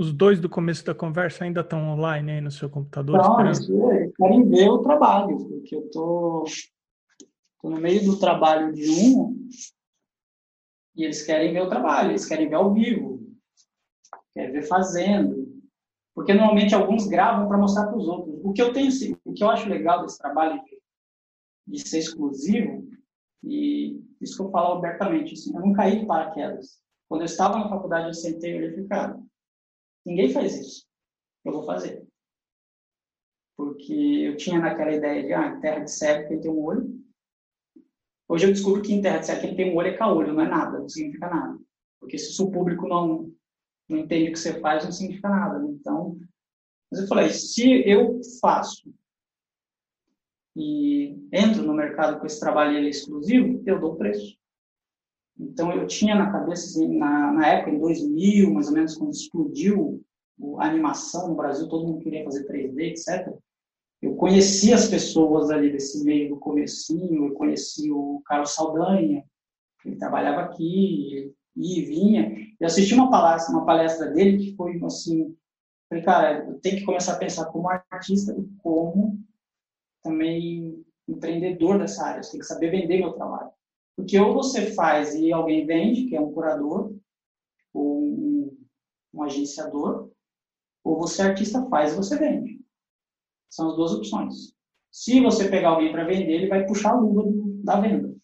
Os dois do começo da conversa ainda estão online aí no seu computador? Não, é, querem ver o trabalho, porque eu tô, tô no meio do trabalho de um e eles querem ver o trabalho, eles querem ver ao vivo, querem ver fazendo. Porque normalmente alguns gravam para mostrar para os outros. O que eu tenho, o que eu acho legal desse trabalho de, de ser exclusivo e isso que eu falo abertamente, assim, eu não caí de paraquedas. Quando eu estava na faculdade, eu sentei e falei, cara, ninguém faz isso. Eu vou fazer. Porque eu tinha naquela ideia de, ah, terra de cego quem tem um olho. Hoje eu descubro que em terra de cego quem tem um olho é caolho, não é nada, não significa nada. Porque se o público não, não entende o que você faz, não significa nada. Então, Mas eu falei, se eu faço e entro no mercado com esse trabalho é exclusivo, eu dou preço. Então eu tinha na cabeça, assim, na, na época, em 2000, mais ou menos, quando explodiu a animação no Brasil, todo mundo queria fazer 3D, etc. Eu conheci as pessoas ali desse meio do comecinho, eu conheci o Carlos Saldanha, ele trabalhava aqui, e vinha. Eu assisti uma palestra, uma palestra dele que foi assim, falei, cara, eu tenho que começar a pensar como artista e como também empreendedor dessa área. Você tem que saber vender meu trabalho. Porque ou você faz e alguém vende, que é um curador, ou um, um agenciador, ou você artista faz e você vende. São as duas opções. Se você pegar alguém para vender, ele vai puxar a luva da venda.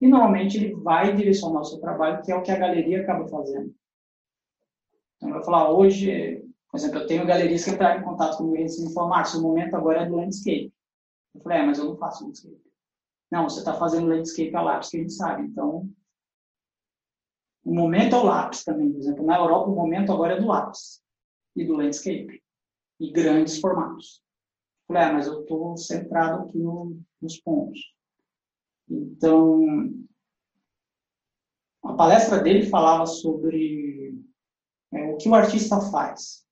E normalmente ele vai direcionar o seu trabalho, que é o que a galeria acaba fazendo. Então, vou falar, hoje, por exemplo, eu tenho galerias que entraram em contato comigo e me falaram, Márcio, o momento agora é do landscape. Eu falei, é, mas eu não faço landscape. Não, você está fazendo landscape a lápis, que a gente sabe. Então, o momento é o lápis também. Por exemplo, na Europa, o momento agora é do lápis e do landscape. E grandes formatos. Falei, é, mas eu estou centrado aqui no, nos pontos. Então, a palestra dele falava sobre é, o que o artista faz,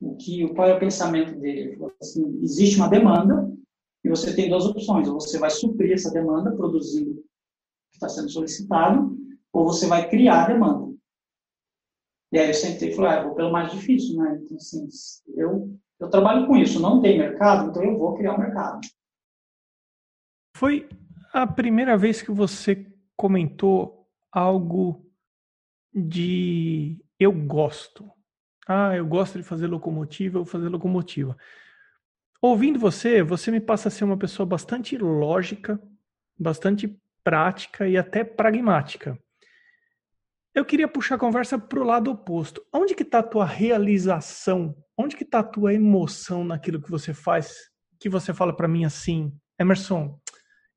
o que, qual é o pensamento dele. Ele falou assim, existe uma demanda e você tem duas opções: ou você vai suprir essa demanda produzindo o que está sendo solicitado, ou você vai criar a demanda. E aí eu sentei e falei, ah, vou pelo mais difícil, né? Então, assim, eu, eu trabalho com isso, não tem mercado, então eu vou criar um mercado. Foi a primeira vez que você comentou algo de eu gosto. Ah, eu gosto de fazer locomotiva, eu vou fazer locomotiva. Ouvindo você, você me passa a ser uma pessoa bastante lógica, bastante prática e até pragmática. Eu queria puxar a conversa para o lado oposto. Onde que está a tua realização? Onde que está a tua emoção naquilo que você faz? Que você fala para mim assim, Emerson,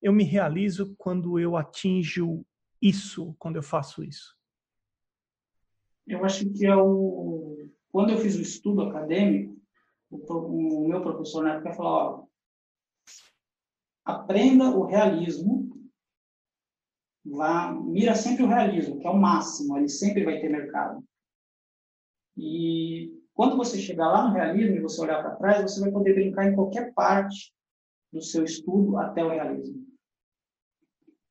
eu me realizo quando eu atinjo isso, quando eu faço isso? Eu acho que é o... quando eu fiz o estudo acadêmico, o, meu professor na época falou, ó, aprenda o realismo, vá, mira sempre o realismo, que é o máximo, ele sempre vai ter mercado. E quando você chegar lá no realismo e você olhar para trás, você vai poder brincar em qualquer parte do seu estudo até o realismo.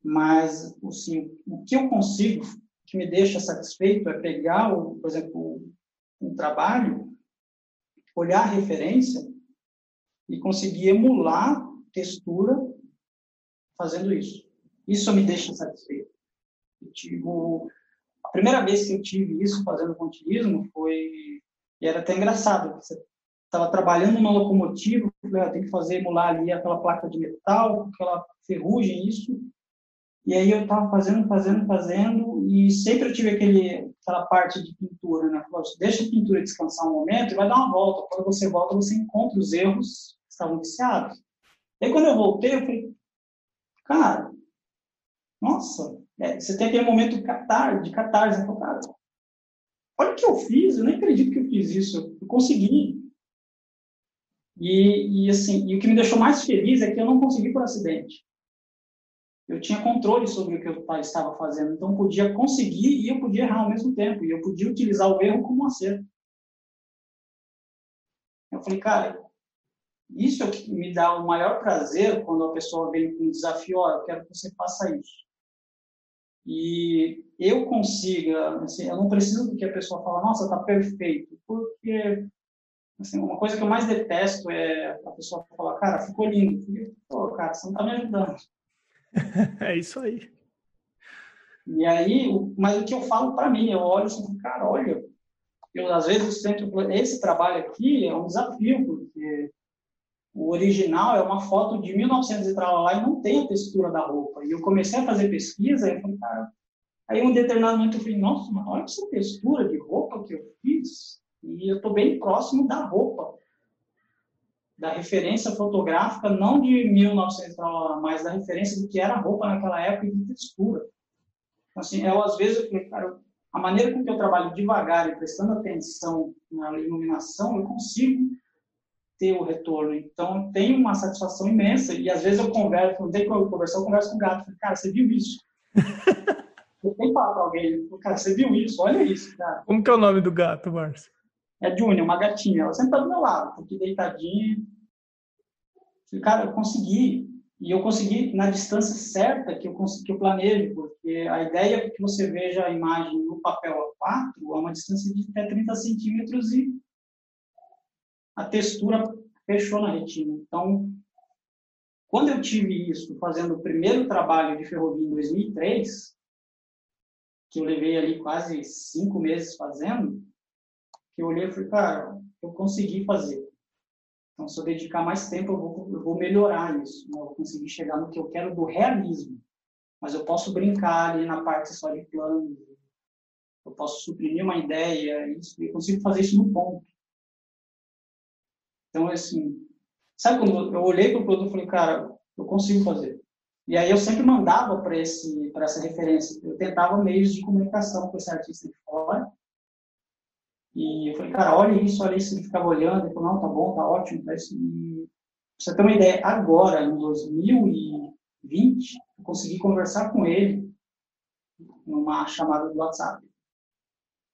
Mas, assim, o que eu consigo, que me deixa satisfeito, é pegar, por exemplo, um trabalho, olhar a referência e conseguir emular textura fazendo isso. Isso me deixa satisfeito. Eu a primeira vez que eu tive isso fazendo pontilhismo foi e era até engraçado. Você estava trabalhando numa locomotiva, eu ah, tem que fazer emular ali aquela placa de metal, aquela ferrugem, isso. E aí eu estava fazendo, fazendo, fazendo, e sempre eu tive aquele, aquela parte de pintura, né? Deixa a pintura descansar um momento e vai dar uma volta. Quando você volta, você encontra os erros que estavam viciados. E aí quando eu voltei, eu falei, cara, nossa, é, você tem aquele momento de catarse, de catarse, né? cara, olha o que eu fiz, eu nem acredito que eu fiz isso, eu consegui. E, e assim, e o que me deixou mais feliz é que eu não consegui por acidente eu tinha controle sobre o que eu estava fazendo. Então, podia conseguir e eu podia errar ao mesmo tempo. E eu podia utilizar o erro como um acerto. Eu falei, cara, isso é o que me dá o maior prazer quando a pessoa vem com um desafio, ó, eu quero que você faça isso. E eu consiga, assim, eu não preciso que a pessoa fala, nossa, está perfeito, porque assim, uma coisa que eu mais detesto é a pessoa falar, cara, ficou lindo. Pô, cara, você não está me ajudando. [LAUGHS] é isso aí. E aí, mas o que eu falo para mim, eu olho assim, cara, olha, eu às vezes tento, esse trabalho aqui é um desafio, porque o original é uma foto de 1900 e tal lá e não tem a textura da roupa. E eu comecei a fazer pesquisa e falei, cara, aí um determinado momento eu falei, nossa, mas olha essa textura de roupa que eu fiz e eu estou bem próximo da roupa da referência fotográfica, não de 1900, mas da referência do que era a roupa naquela época e de textura. Assim, eu, às vezes, eu falei, cara, a maneira com que eu trabalho devagar e prestando atenção na iluminação, eu consigo ter o retorno. Então, tem uma satisfação imensa. E às vezes eu converso, não tem como conversar, eu converso com o gato. Falei, cara, você viu isso? [LAUGHS] eu tenho que falar pra alguém. Cara, você viu isso? Olha isso, cara. Como que é o nome do gato, Márcio? É Júnior, uma gatinha. Ela sempre tá do meu lado, tá aqui deitadinha. Cara, eu consegui. E eu consegui na distância certa que eu consegui, que eu planejo, porque a ideia é que você veja a imagem no papel A4 a uma distância de até 30 centímetros e a textura fechou na retina. Então, quando eu tive isso fazendo o primeiro trabalho de ferrovia em 2003, que eu levei ali quase cinco meses fazendo, que eu olhei e falei, cara, eu consegui fazer. Então, se eu dedicar mais tempo, eu vou, eu vou melhorar isso. Né? Eu vou conseguir chegar no que eu quero do realismo. Mas eu posso brincar ali na parte só de plano. Eu posso suprimir uma ideia. Isso, eu consigo fazer isso no ponto. Então, assim, sabe quando eu olhei para o produto e falei, cara, eu consigo fazer. E aí eu sempre mandava para esse para essa referência. Eu tentava meios de comunicação com esse artista de fora e eu falei, cara, olha isso, olha isso. Ele ficava olhando, ele falou, não, tá bom, tá ótimo. Tá isso. E, você ter uma ideia, agora, em 2020, eu consegui conversar com ele numa chamada do WhatsApp.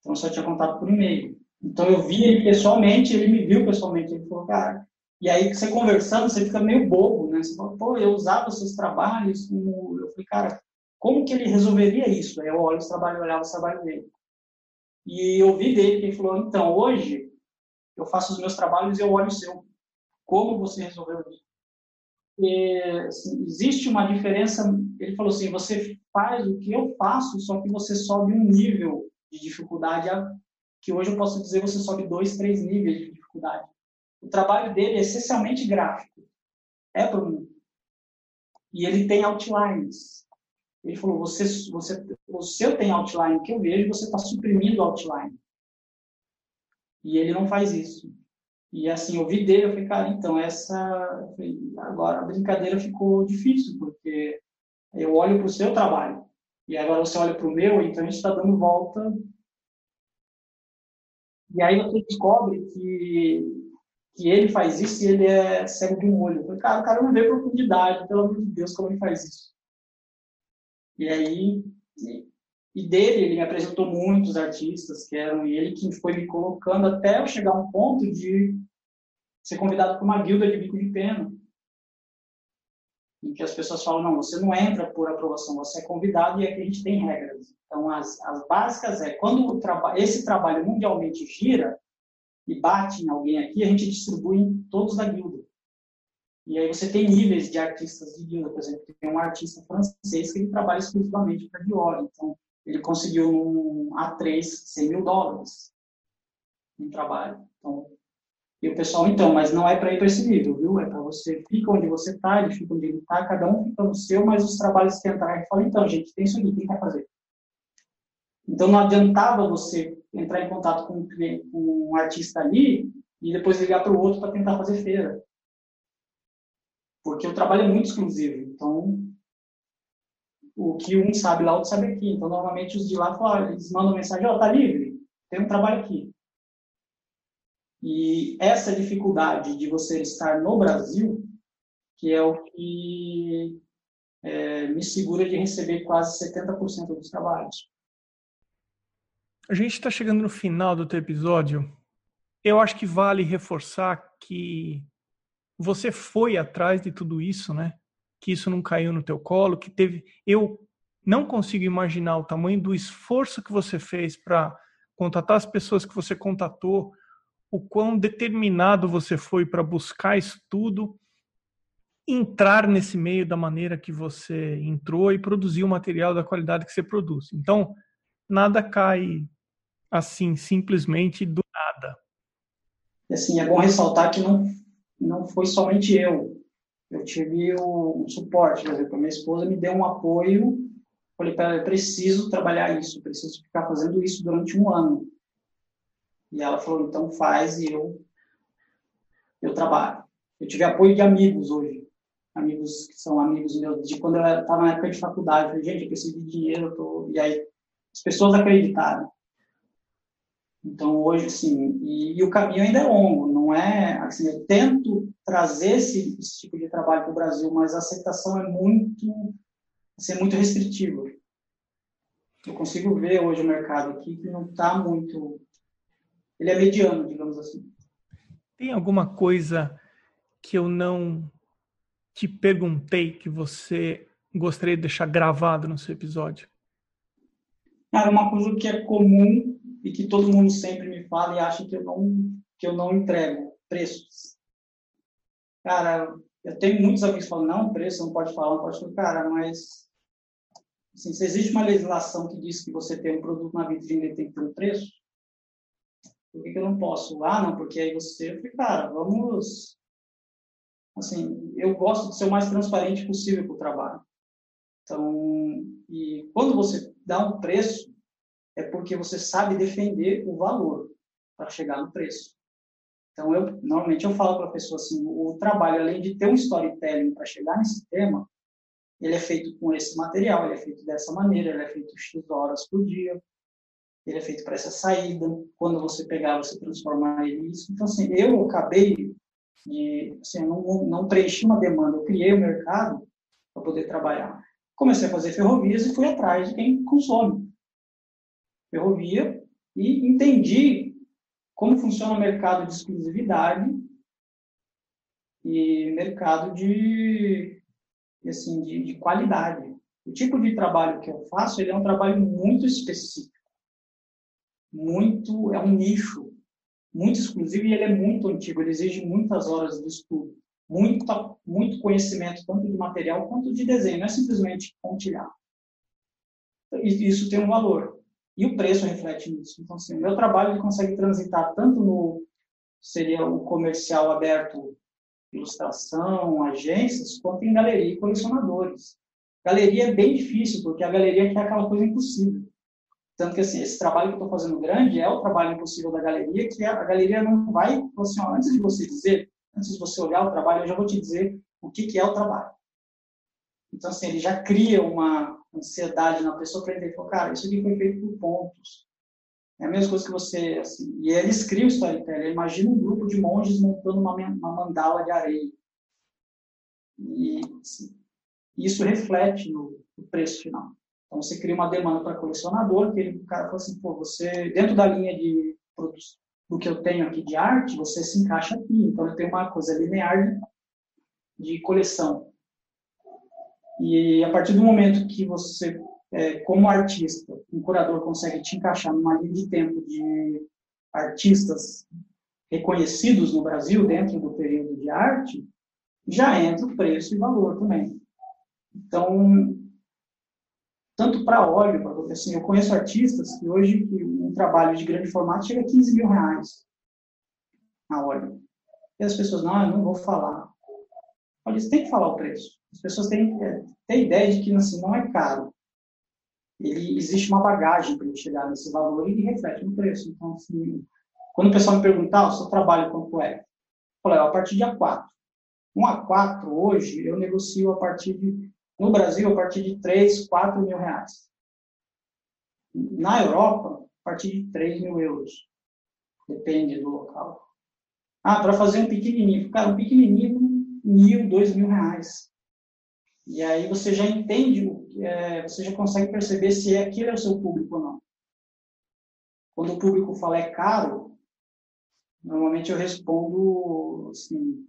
Então, só tinha contato por e-mail. Então, eu vi ele pessoalmente, ele me viu pessoalmente. Ele falou, cara, e aí você conversando, você fica meio bobo, né? Você fala, pô, eu usava seus trabalhos. Como... Eu falei, cara, como que ele resolveria isso? Aí eu olho os trabalhos, olhava os trabalhos dele. E eu ouvi dele que ele falou: então, hoje eu faço os meus trabalhos e eu olho o seu. Como você resolveu isso? E, assim, existe uma diferença. Ele falou assim: você faz o que eu faço, só que você sobe um nível de dificuldade, que hoje eu posso dizer você sobe dois, três níveis de dificuldade. O trabalho dele é essencialmente gráfico. É para mim. E ele tem outlines. Ele falou: você, você, seu tem outline que eu vejo, você está suprimindo outline. E ele não faz isso. E assim, eu vi dele, eu falei, cara, então essa. agora a brincadeira ficou difícil, porque eu olho para o seu trabalho, e agora você olha para o meu, então a gente está dando volta. E aí você descobre que, que ele faz isso e ele é cego de um olho. Eu falei, cara, o cara não vê profundidade, pelo amor de Deus, como ele faz isso. E aí, e dele, ele me apresentou muitos artistas que eram, ele que foi me colocando até eu chegar a um ponto de ser convidado para uma guilda de bico de pena. Em que as pessoas falam, não, você não entra por aprovação, você é convidado e aqui a gente tem regras. Então, as, as básicas é, quando traba esse trabalho mundialmente gira e bate em alguém aqui, a gente distribui em todos da guilda. E aí você tem níveis de artistas de guilda, por exemplo, tem um artista francês que ele trabalha exclusivamente para Dior, então ele conseguiu um A3 100 mil dólares em trabalho. Então, e o pessoal, então, mas não é para ir percebido, viu? É para você, fica onde você está, ele fica onde ele está, cada um fica no seu, mas os trabalhos que entraram, fala, então, gente, tem isso aqui, quem quer fazer? Então, não adiantava você entrar em contato com, com um artista ali e depois ligar para o outro para tentar fazer feira porque o trabalho é muito exclusivo. Então, o que um sabe lá, outro sabe aqui. Então, normalmente os de lá falam, eles mandam mensagem: Ó, oh, tá livre? Tem um trabalho aqui. E essa dificuldade de você estar no Brasil, que é o que é, me segura de receber quase 70% dos trabalhos. A gente está chegando no final do teu episódio. Eu acho que vale reforçar que você foi atrás de tudo isso, né? Que isso não caiu no teu colo, que teve. Eu não consigo imaginar o tamanho do esforço que você fez para contatar as pessoas que você contatou, o quão determinado você foi para buscar isso tudo, entrar nesse meio da maneira que você entrou e produzir o material da qualidade que você produz. Então, nada cai assim simplesmente do nada. Assim, é bom ressaltar que não não foi somente eu. Eu tive um suporte, por exemplo, minha esposa me deu um apoio. Falei para ela, preciso trabalhar isso, preciso ficar fazendo isso durante um ano. E ela falou, então faz e eu eu trabalho. Eu tive apoio de amigos hoje, amigos que são amigos meus de quando eu estava na época de faculdade. Eu falei, gente, eu preciso de dinheiro, tô... e aí as pessoas acreditaram. Então, hoje, assim, e, e, o caminho ainda é longo, não é, assim, eu tento trazer esse, esse tipo de trabalho para o Brasil, mas a aceitação é muito, assim, é muito restritiva. Eu consigo ver hoje o mercado aqui que não está muito, ele é mediano, digamos assim. Tem alguma coisa que eu não te perguntei que você gostaria de deixar gravado no seu episódio? Cara, uma coisa que é comum e que todo mundo sempre me fala e acha que eu não, que eu não entrego, preços. Cara, eu tenho muitos amigos que falam, não, preço não pode falar, não pode falar. Cara, mas assim, se existe uma legislação que diz que você tem um produto na vitrine e tem que ter um preço, por que, que eu não posso? Ah, não, porque aí você... Eu cara, vamos assim, eu gosto de ser o mais transparente possível com o trabalho. Então, e quando você dá um preço, é porque você sabe defender o valor para chegar no preço. Então, eu normalmente eu falo para a pessoa assim, o trabalho, além de ter um storytelling para chegar nesse tema, ele é feito com esse material, ele é feito dessa maneira, ele é feito X horas por dia, ele é feito para essa saída. Quando você pegar, você transformar ele nisso. Então, assim, eu acabei e assim, eu não, não preenchi uma demanda, eu criei o um mercado para poder trabalhar. Comecei a fazer ferrovias e fui atrás de quem consome ferrovia e entendi como funciona o mercado de exclusividade e mercado de, assim, de, de qualidade. O tipo de trabalho que eu faço ele é um trabalho muito específico, muito é um nicho muito exclusivo e ele é muito antigo, ele exige muitas horas de estudo, muito, muito conhecimento, tanto de material quanto de desenho, não é simplesmente pontilhar. Isso tem um valor. E o preço reflete nisso. Então, assim, o meu trabalho ele consegue transitar tanto no seria o comercial aberto, ilustração, agências, quanto em galeria e colecionadores. Galeria é bem difícil, porque a galeria quer aquela coisa impossível. Tanto que, assim, esse trabalho que eu estou fazendo grande é o trabalho impossível da galeria, que a, galeria não vai, assim, ó, antes de você dizer, antes de você olhar o trabalho, eu já vou te dizer o que, que é o trabalho. Então, assim, ele já cria uma ansiedade na pessoa para entender, cara, isso aqui foi feito por pontos. É a mesma coisa que você, assim, e eles criam o storytelling. Imagina um grupo de monges montando uma, uma mandala de areia. E assim, isso reflete no, no preço final. Então, você cria uma demanda para colecionador, que ele, o cara fala assim, pô, você, dentro da linha de produtos, do que eu tenho aqui de arte, você se encaixa aqui. Então, eu tenho uma coisa linear de coleção. E a partir do momento que você, é, como artista, um curador consegue te encaixar numa linha de tempo de artistas reconhecidos no Brasil dentro do período de arte, já entra o preço e valor também. Então, tanto para óleo, porque assim, eu conheço artistas que hoje um trabalho de grande formato chega a 15 mil reais na óleo. E as pessoas, não, eu não vou falar. Olha, você tem que falar o preço. As pessoas têm é, ter ideia de que assim, não é caro. Ele, existe uma bagagem para ele chegar nesse valor e reflete no preço. Então, assim, quando o pessoal me perguntar, ah, o seu trabalho quanto é? Eu falo, é a partir de A4. Um A4, hoje, eu negocio a partir de no Brasil, a partir de 3, 4 mil reais. Na Europa, a partir de 3 mil euros. Depende do local. Ah, para fazer um pequenininho. Cara, um pequenininho, mil, dois mil reais. E aí você já entende, é, você já consegue perceber se é aquilo é o seu público ou não. Quando o público fala é caro, normalmente eu respondo assim,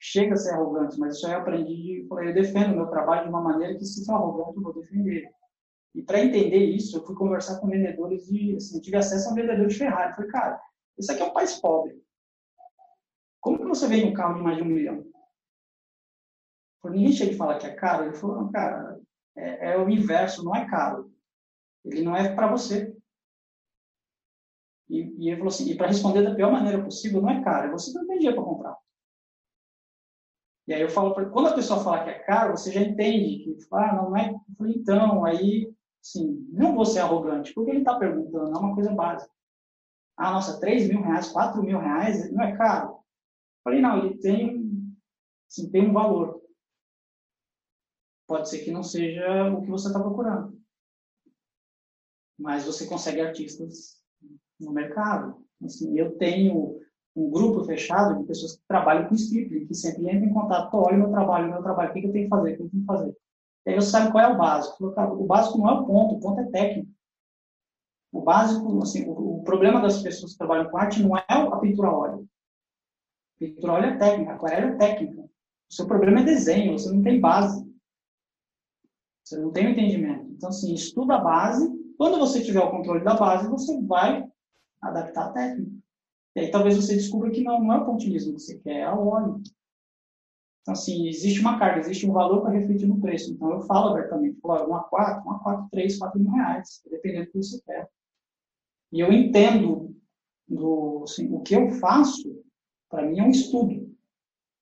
chega a ser arrogante, mas isso aí eu aprendi, eu defendo o meu trabalho de uma maneira que se for arrogante eu vou defender. E para entender isso, eu fui conversar com vendedores de, assim, eu tive acesso a um vendedor de Ferrari. Falei, cara, isso aqui é um país pobre. Como que você vende um carro de mais de um milhão? Falei, ninguém chega e fala que é caro. Ele falou, cara, é, é o inverso, não é caro. Ele não é para você. E, e, ele falou assim, e para responder da pior maneira possível, não é caro, é você não tem dinheiro para comprar. E aí eu falo, quando a pessoa fala que é caro, você já entende que, ah, não, é. Falei, então, aí, sim, não vou ser arrogante, porque ele está perguntando, é uma coisa básica. Ah, nossa, 3 mil reais, 4 mil reais, não é caro? Eu falei, não, ele tem, assim, tem um valor. Pode ser que não seja o que você está procurando. Mas você consegue artistas no mercado. Assim, eu tenho um grupo fechado de pessoas que trabalham com script, que sempre entram em contato, olha meu trabalho, meu trabalho, o que eu tenho que fazer, o que eu tenho que fazer. E aí você sabe qual é o básico. O básico não é o ponto, o ponto é técnico. O básico, assim, o, o problema das pessoas que trabalham com arte não é a pintura óleo. A pintura óleo é técnica, a aquarela é técnica. O seu problema é desenho, você não tem base. Você não tem o entendimento. Então, assim, estuda a base. Quando você tiver o controle da base, você vai adaptar a técnica. E aí talvez você descubra que não, não é o pontilhismo que você quer, é o óleo. Então, assim, existe uma carga, existe um valor para refletir no preço. Então, eu falo abertamente, falo, um a quatro, um a quatro, três, quatro mil reais, dependendo do que você quer. E eu entendo do, assim, o que eu faço, para mim é um estudo.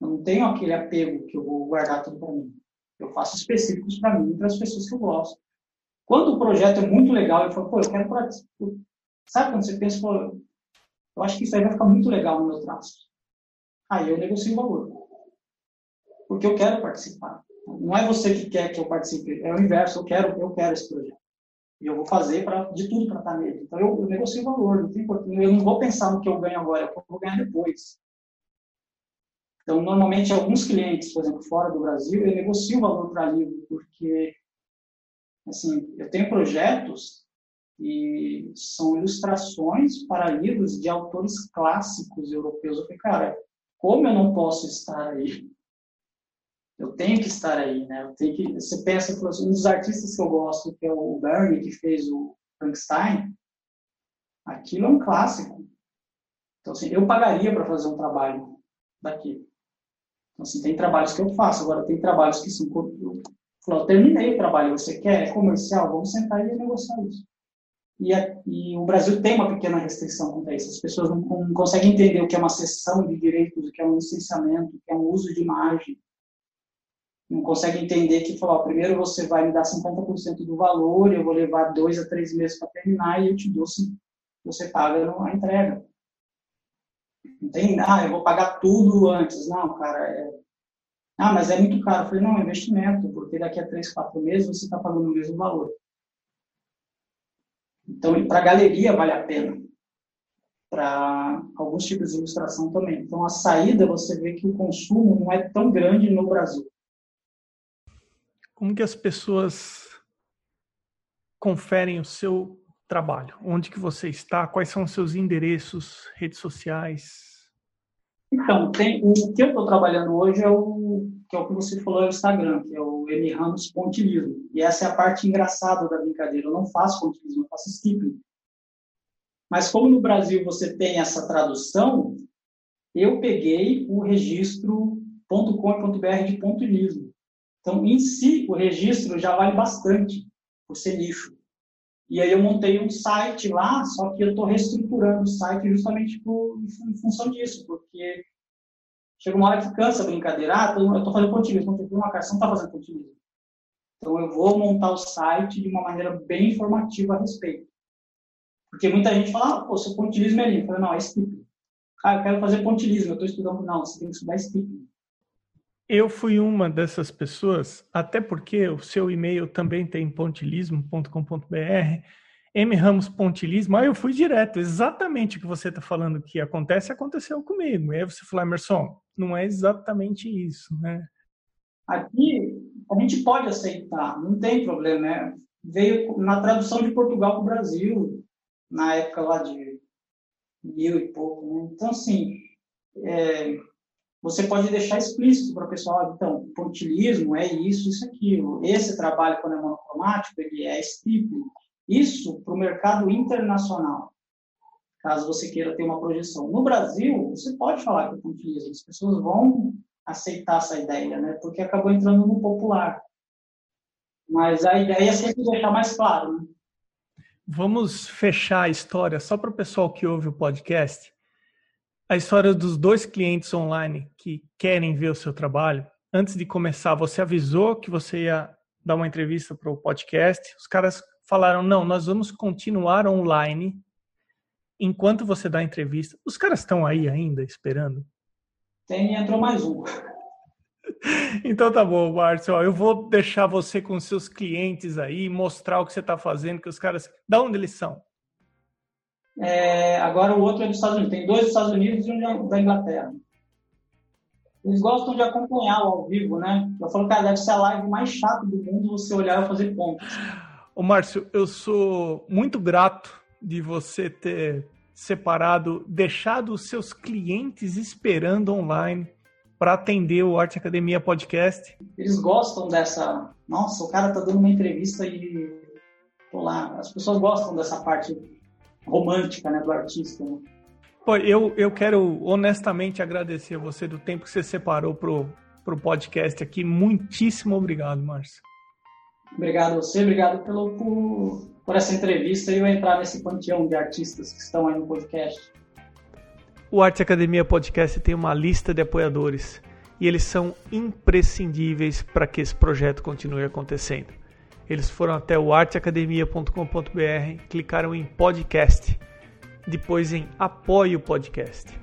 Eu não tenho aquele apego que eu vou guardar tudo para mim. Eu faço específicos para mim e para as pessoas que eu gosto. Quando o projeto é muito legal, eu falo, pô, eu quero participar. Sabe quando você pensa, pô, eu acho que isso aí vai ficar muito legal no meu traço. Aí eu negocio o valor. Porque eu quero participar. Não é você que quer que eu participe, é o inverso, eu quero, eu quero esse projeto. E eu vou fazer pra, de tudo para estar nele. Então eu, eu negocio o valor, não tem eu não vou pensar no que eu ganho agora, eu vou ganhar depois. Então, normalmente, alguns clientes, por exemplo, fora do Brasil, eu negocio o valor para livro, porque, assim, eu tenho projetos e são ilustrações para livros de autores clássicos europeus. Eu falei, cara, como eu não posso estar aí? Eu tenho que estar aí, né? Eu tenho que, você pensa, um dos artistas que eu gosto, que é o Bernie, que fez o Frankenstein, aquilo é um clássico. Então, assim, eu pagaria para fazer um trabalho daqui. Então, assim, tem trabalhos que eu faço, agora tem trabalhos que são. Eu, eu terminei o trabalho, você quer? É comercial? Vamos sentar e negociar isso. E, a, e, o Brasil tem uma pequena restrição a isso. As pessoas não, não, conseguem entender o que é uma cessão de direitos, o que é um licenciamento, o que é um uso de imagem. Não conseguem entender que, falar, primeiro você vai me dar 50% do valor, eu vou levar dois a três meses para terminar e eu te dou, sim, você paga a entrega. Não tem, ah, eu vou pagar tudo antes. Não, cara, é... Ah, mas é muito caro. Eu falei, não, é investimento, porque daqui a três, quatro meses você está pagando o mesmo valor. Então, para a galeria vale a pena. Para alguns tipos de ilustração também. Então, a saída, você vê que o consumo não é tão grande no Brasil. Como que as pessoas conferem o seu trabalho? Onde que você está? Quais são os seus endereços, redes sociais? Então, tem, o que eu estou trabalhando hoje é o que é o que você falou é o Instagram, que é o M Ramos Pontilismo. E essa é a parte engraçada da brincadeira. Eu não faço pontilismo, eu faço skipping. Mas como no Brasil você tem essa tradução, eu peguei o registro .com.br de pontilismo. Então, em si, o registro já vale bastante por ser nicho. E aí eu montei um site lá, só que eu estou reestruturando o site justamente por, em função disso, porque chega uma hora que cansa a brincadeira. Ah, eu estou fazendo pontilismo, então uma cara, você não está fazendo pontilismo. Então eu vou montar o site de uma maneira bem informativa a respeito. Porque muita gente fala, ah, pô, seu pontilismo é lindo. Eu falo, não, é stippling. Ah, eu quero fazer pontilismo, eu estou estudando. Não, você tem que estudar stippling. Eu fui uma dessas pessoas, até porque o seu e-mail também tem pontilismo.com.br, M Ramos Pontilismo, aí eu fui direto, exatamente o que você está falando que acontece, aconteceu comigo. E aí você falou, Emerson, não é exatamente isso, né? Aqui a gente pode aceitar, não tem problema, né? Veio na tradução de Portugal para o Brasil, na época lá de mil e pouco, né? Então, assim, é, você pode deixar explícito para o pessoal, então, pontilismo é isso, isso, aquilo. Esse trabalho, quando é monocromático, ele é tipo. Isso para o mercado internacional, caso você queira ter uma projeção. No Brasil, você pode falar que é pontilismo, as pessoas vão aceitar essa ideia, né? porque acabou entrando no popular. Mas a ideia é sempre deixar mais claro. Né? Vamos fechar a história só para o pessoal que ouve o podcast a história dos dois clientes online que querem ver o seu trabalho. Antes de começar, você avisou que você ia dar uma entrevista para o podcast. Os caras falaram: não, nós vamos continuar online enquanto você dá a entrevista. Os caras estão aí ainda esperando? Tem, entrou mais um. [LAUGHS] Então tá bom, Márcio. Eu vou deixar você com seus clientes aí, mostrar o que você está fazendo, que os caras. Da onde eles são? É, agora o outro é dos Estados Unidos. Tem dois dos Estados Unidos e um da Inglaterra. Eles gostam de acompanhar ao vivo, né? Eu falo, cara, deve ser a live mais chata do mundo você olhar e fazer pontos. Ô, Márcio, eu sou muito grato de você ter separado, deixado os seus clientes esperando online para atender o Arte Academia Podcast. Eles gostam dessa. Nossa, o cara tá dando uma entrevista e. Tô lá. As pessoas gostam dessa parte romântica né, do artista. Né? Pô, eu, eu quero honestamente agradecer a você do tempo que você separou pro, pro podcast aqui. Muitíssimo obrigado, Márcio. Obrigado a você, obrigado pelo, por, por essa entrevista e eu entrar nesse panteão de artistas que estão aí no podcast. O Arte Academia Podcast tem uma lista de apoiadores e eles são imprescindíveis para que esse projeto continue acontecendo. Eles foram até o arteacademia.com.br, clicaram em podcast, depois em apoie o podcast.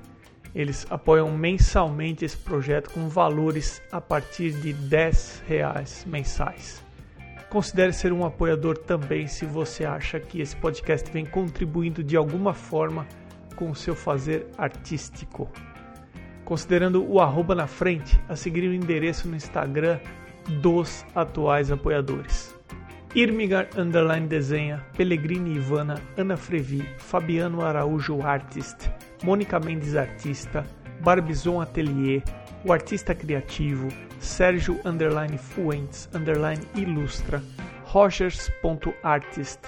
Eles apoiam mensalmente esse projeto com valores a partir de 10 reais mensais. Considere ser um apoiador também se você acha que esse podcast vem contribuindo de alguma forma com o seu fazer artístico. Considerando o arroba na frente, a seguir o endereço no Instagram dos atuais apoiadores. Irmigar Underline Desenha, Pellegrini Ivana, Ana Frevi, Fabiano Araújo Artist, Mônica Mendes Artista, Barbizon Atelier, o Artista Criativo, Sérgio Underline Fuentes Underline Ilustra, Rogers.artist,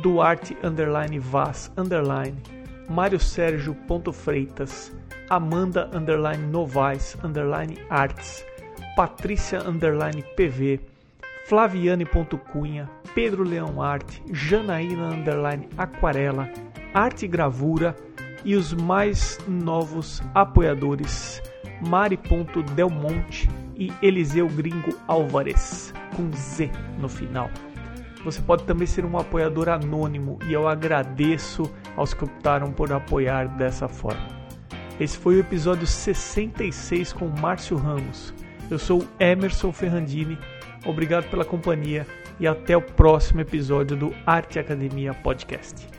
Duarte Underline Vaz Underline, Mário Sérgio Freitas, Amanda Underline Novaes Underline Arts, Patrícia Underline PV, Flaviane Ponto Cunha, Pedro Leão Arte, Janaína Underline Aquarela, Arte Gravura e os mais novos apoiadores Mari Ponto Delmonte e Eliseu Gringo Álvares, com Z no final. Você pode também ser um apoiador anônimo e eu agradeço aos que optaram por apoiar dessa forma. Esse foi o episódio 66 com Márcio Ramos. Eu sou Emerson Ferrandini, obrigado pela companhia e até o próximo episódio do Arte Academia Podcast.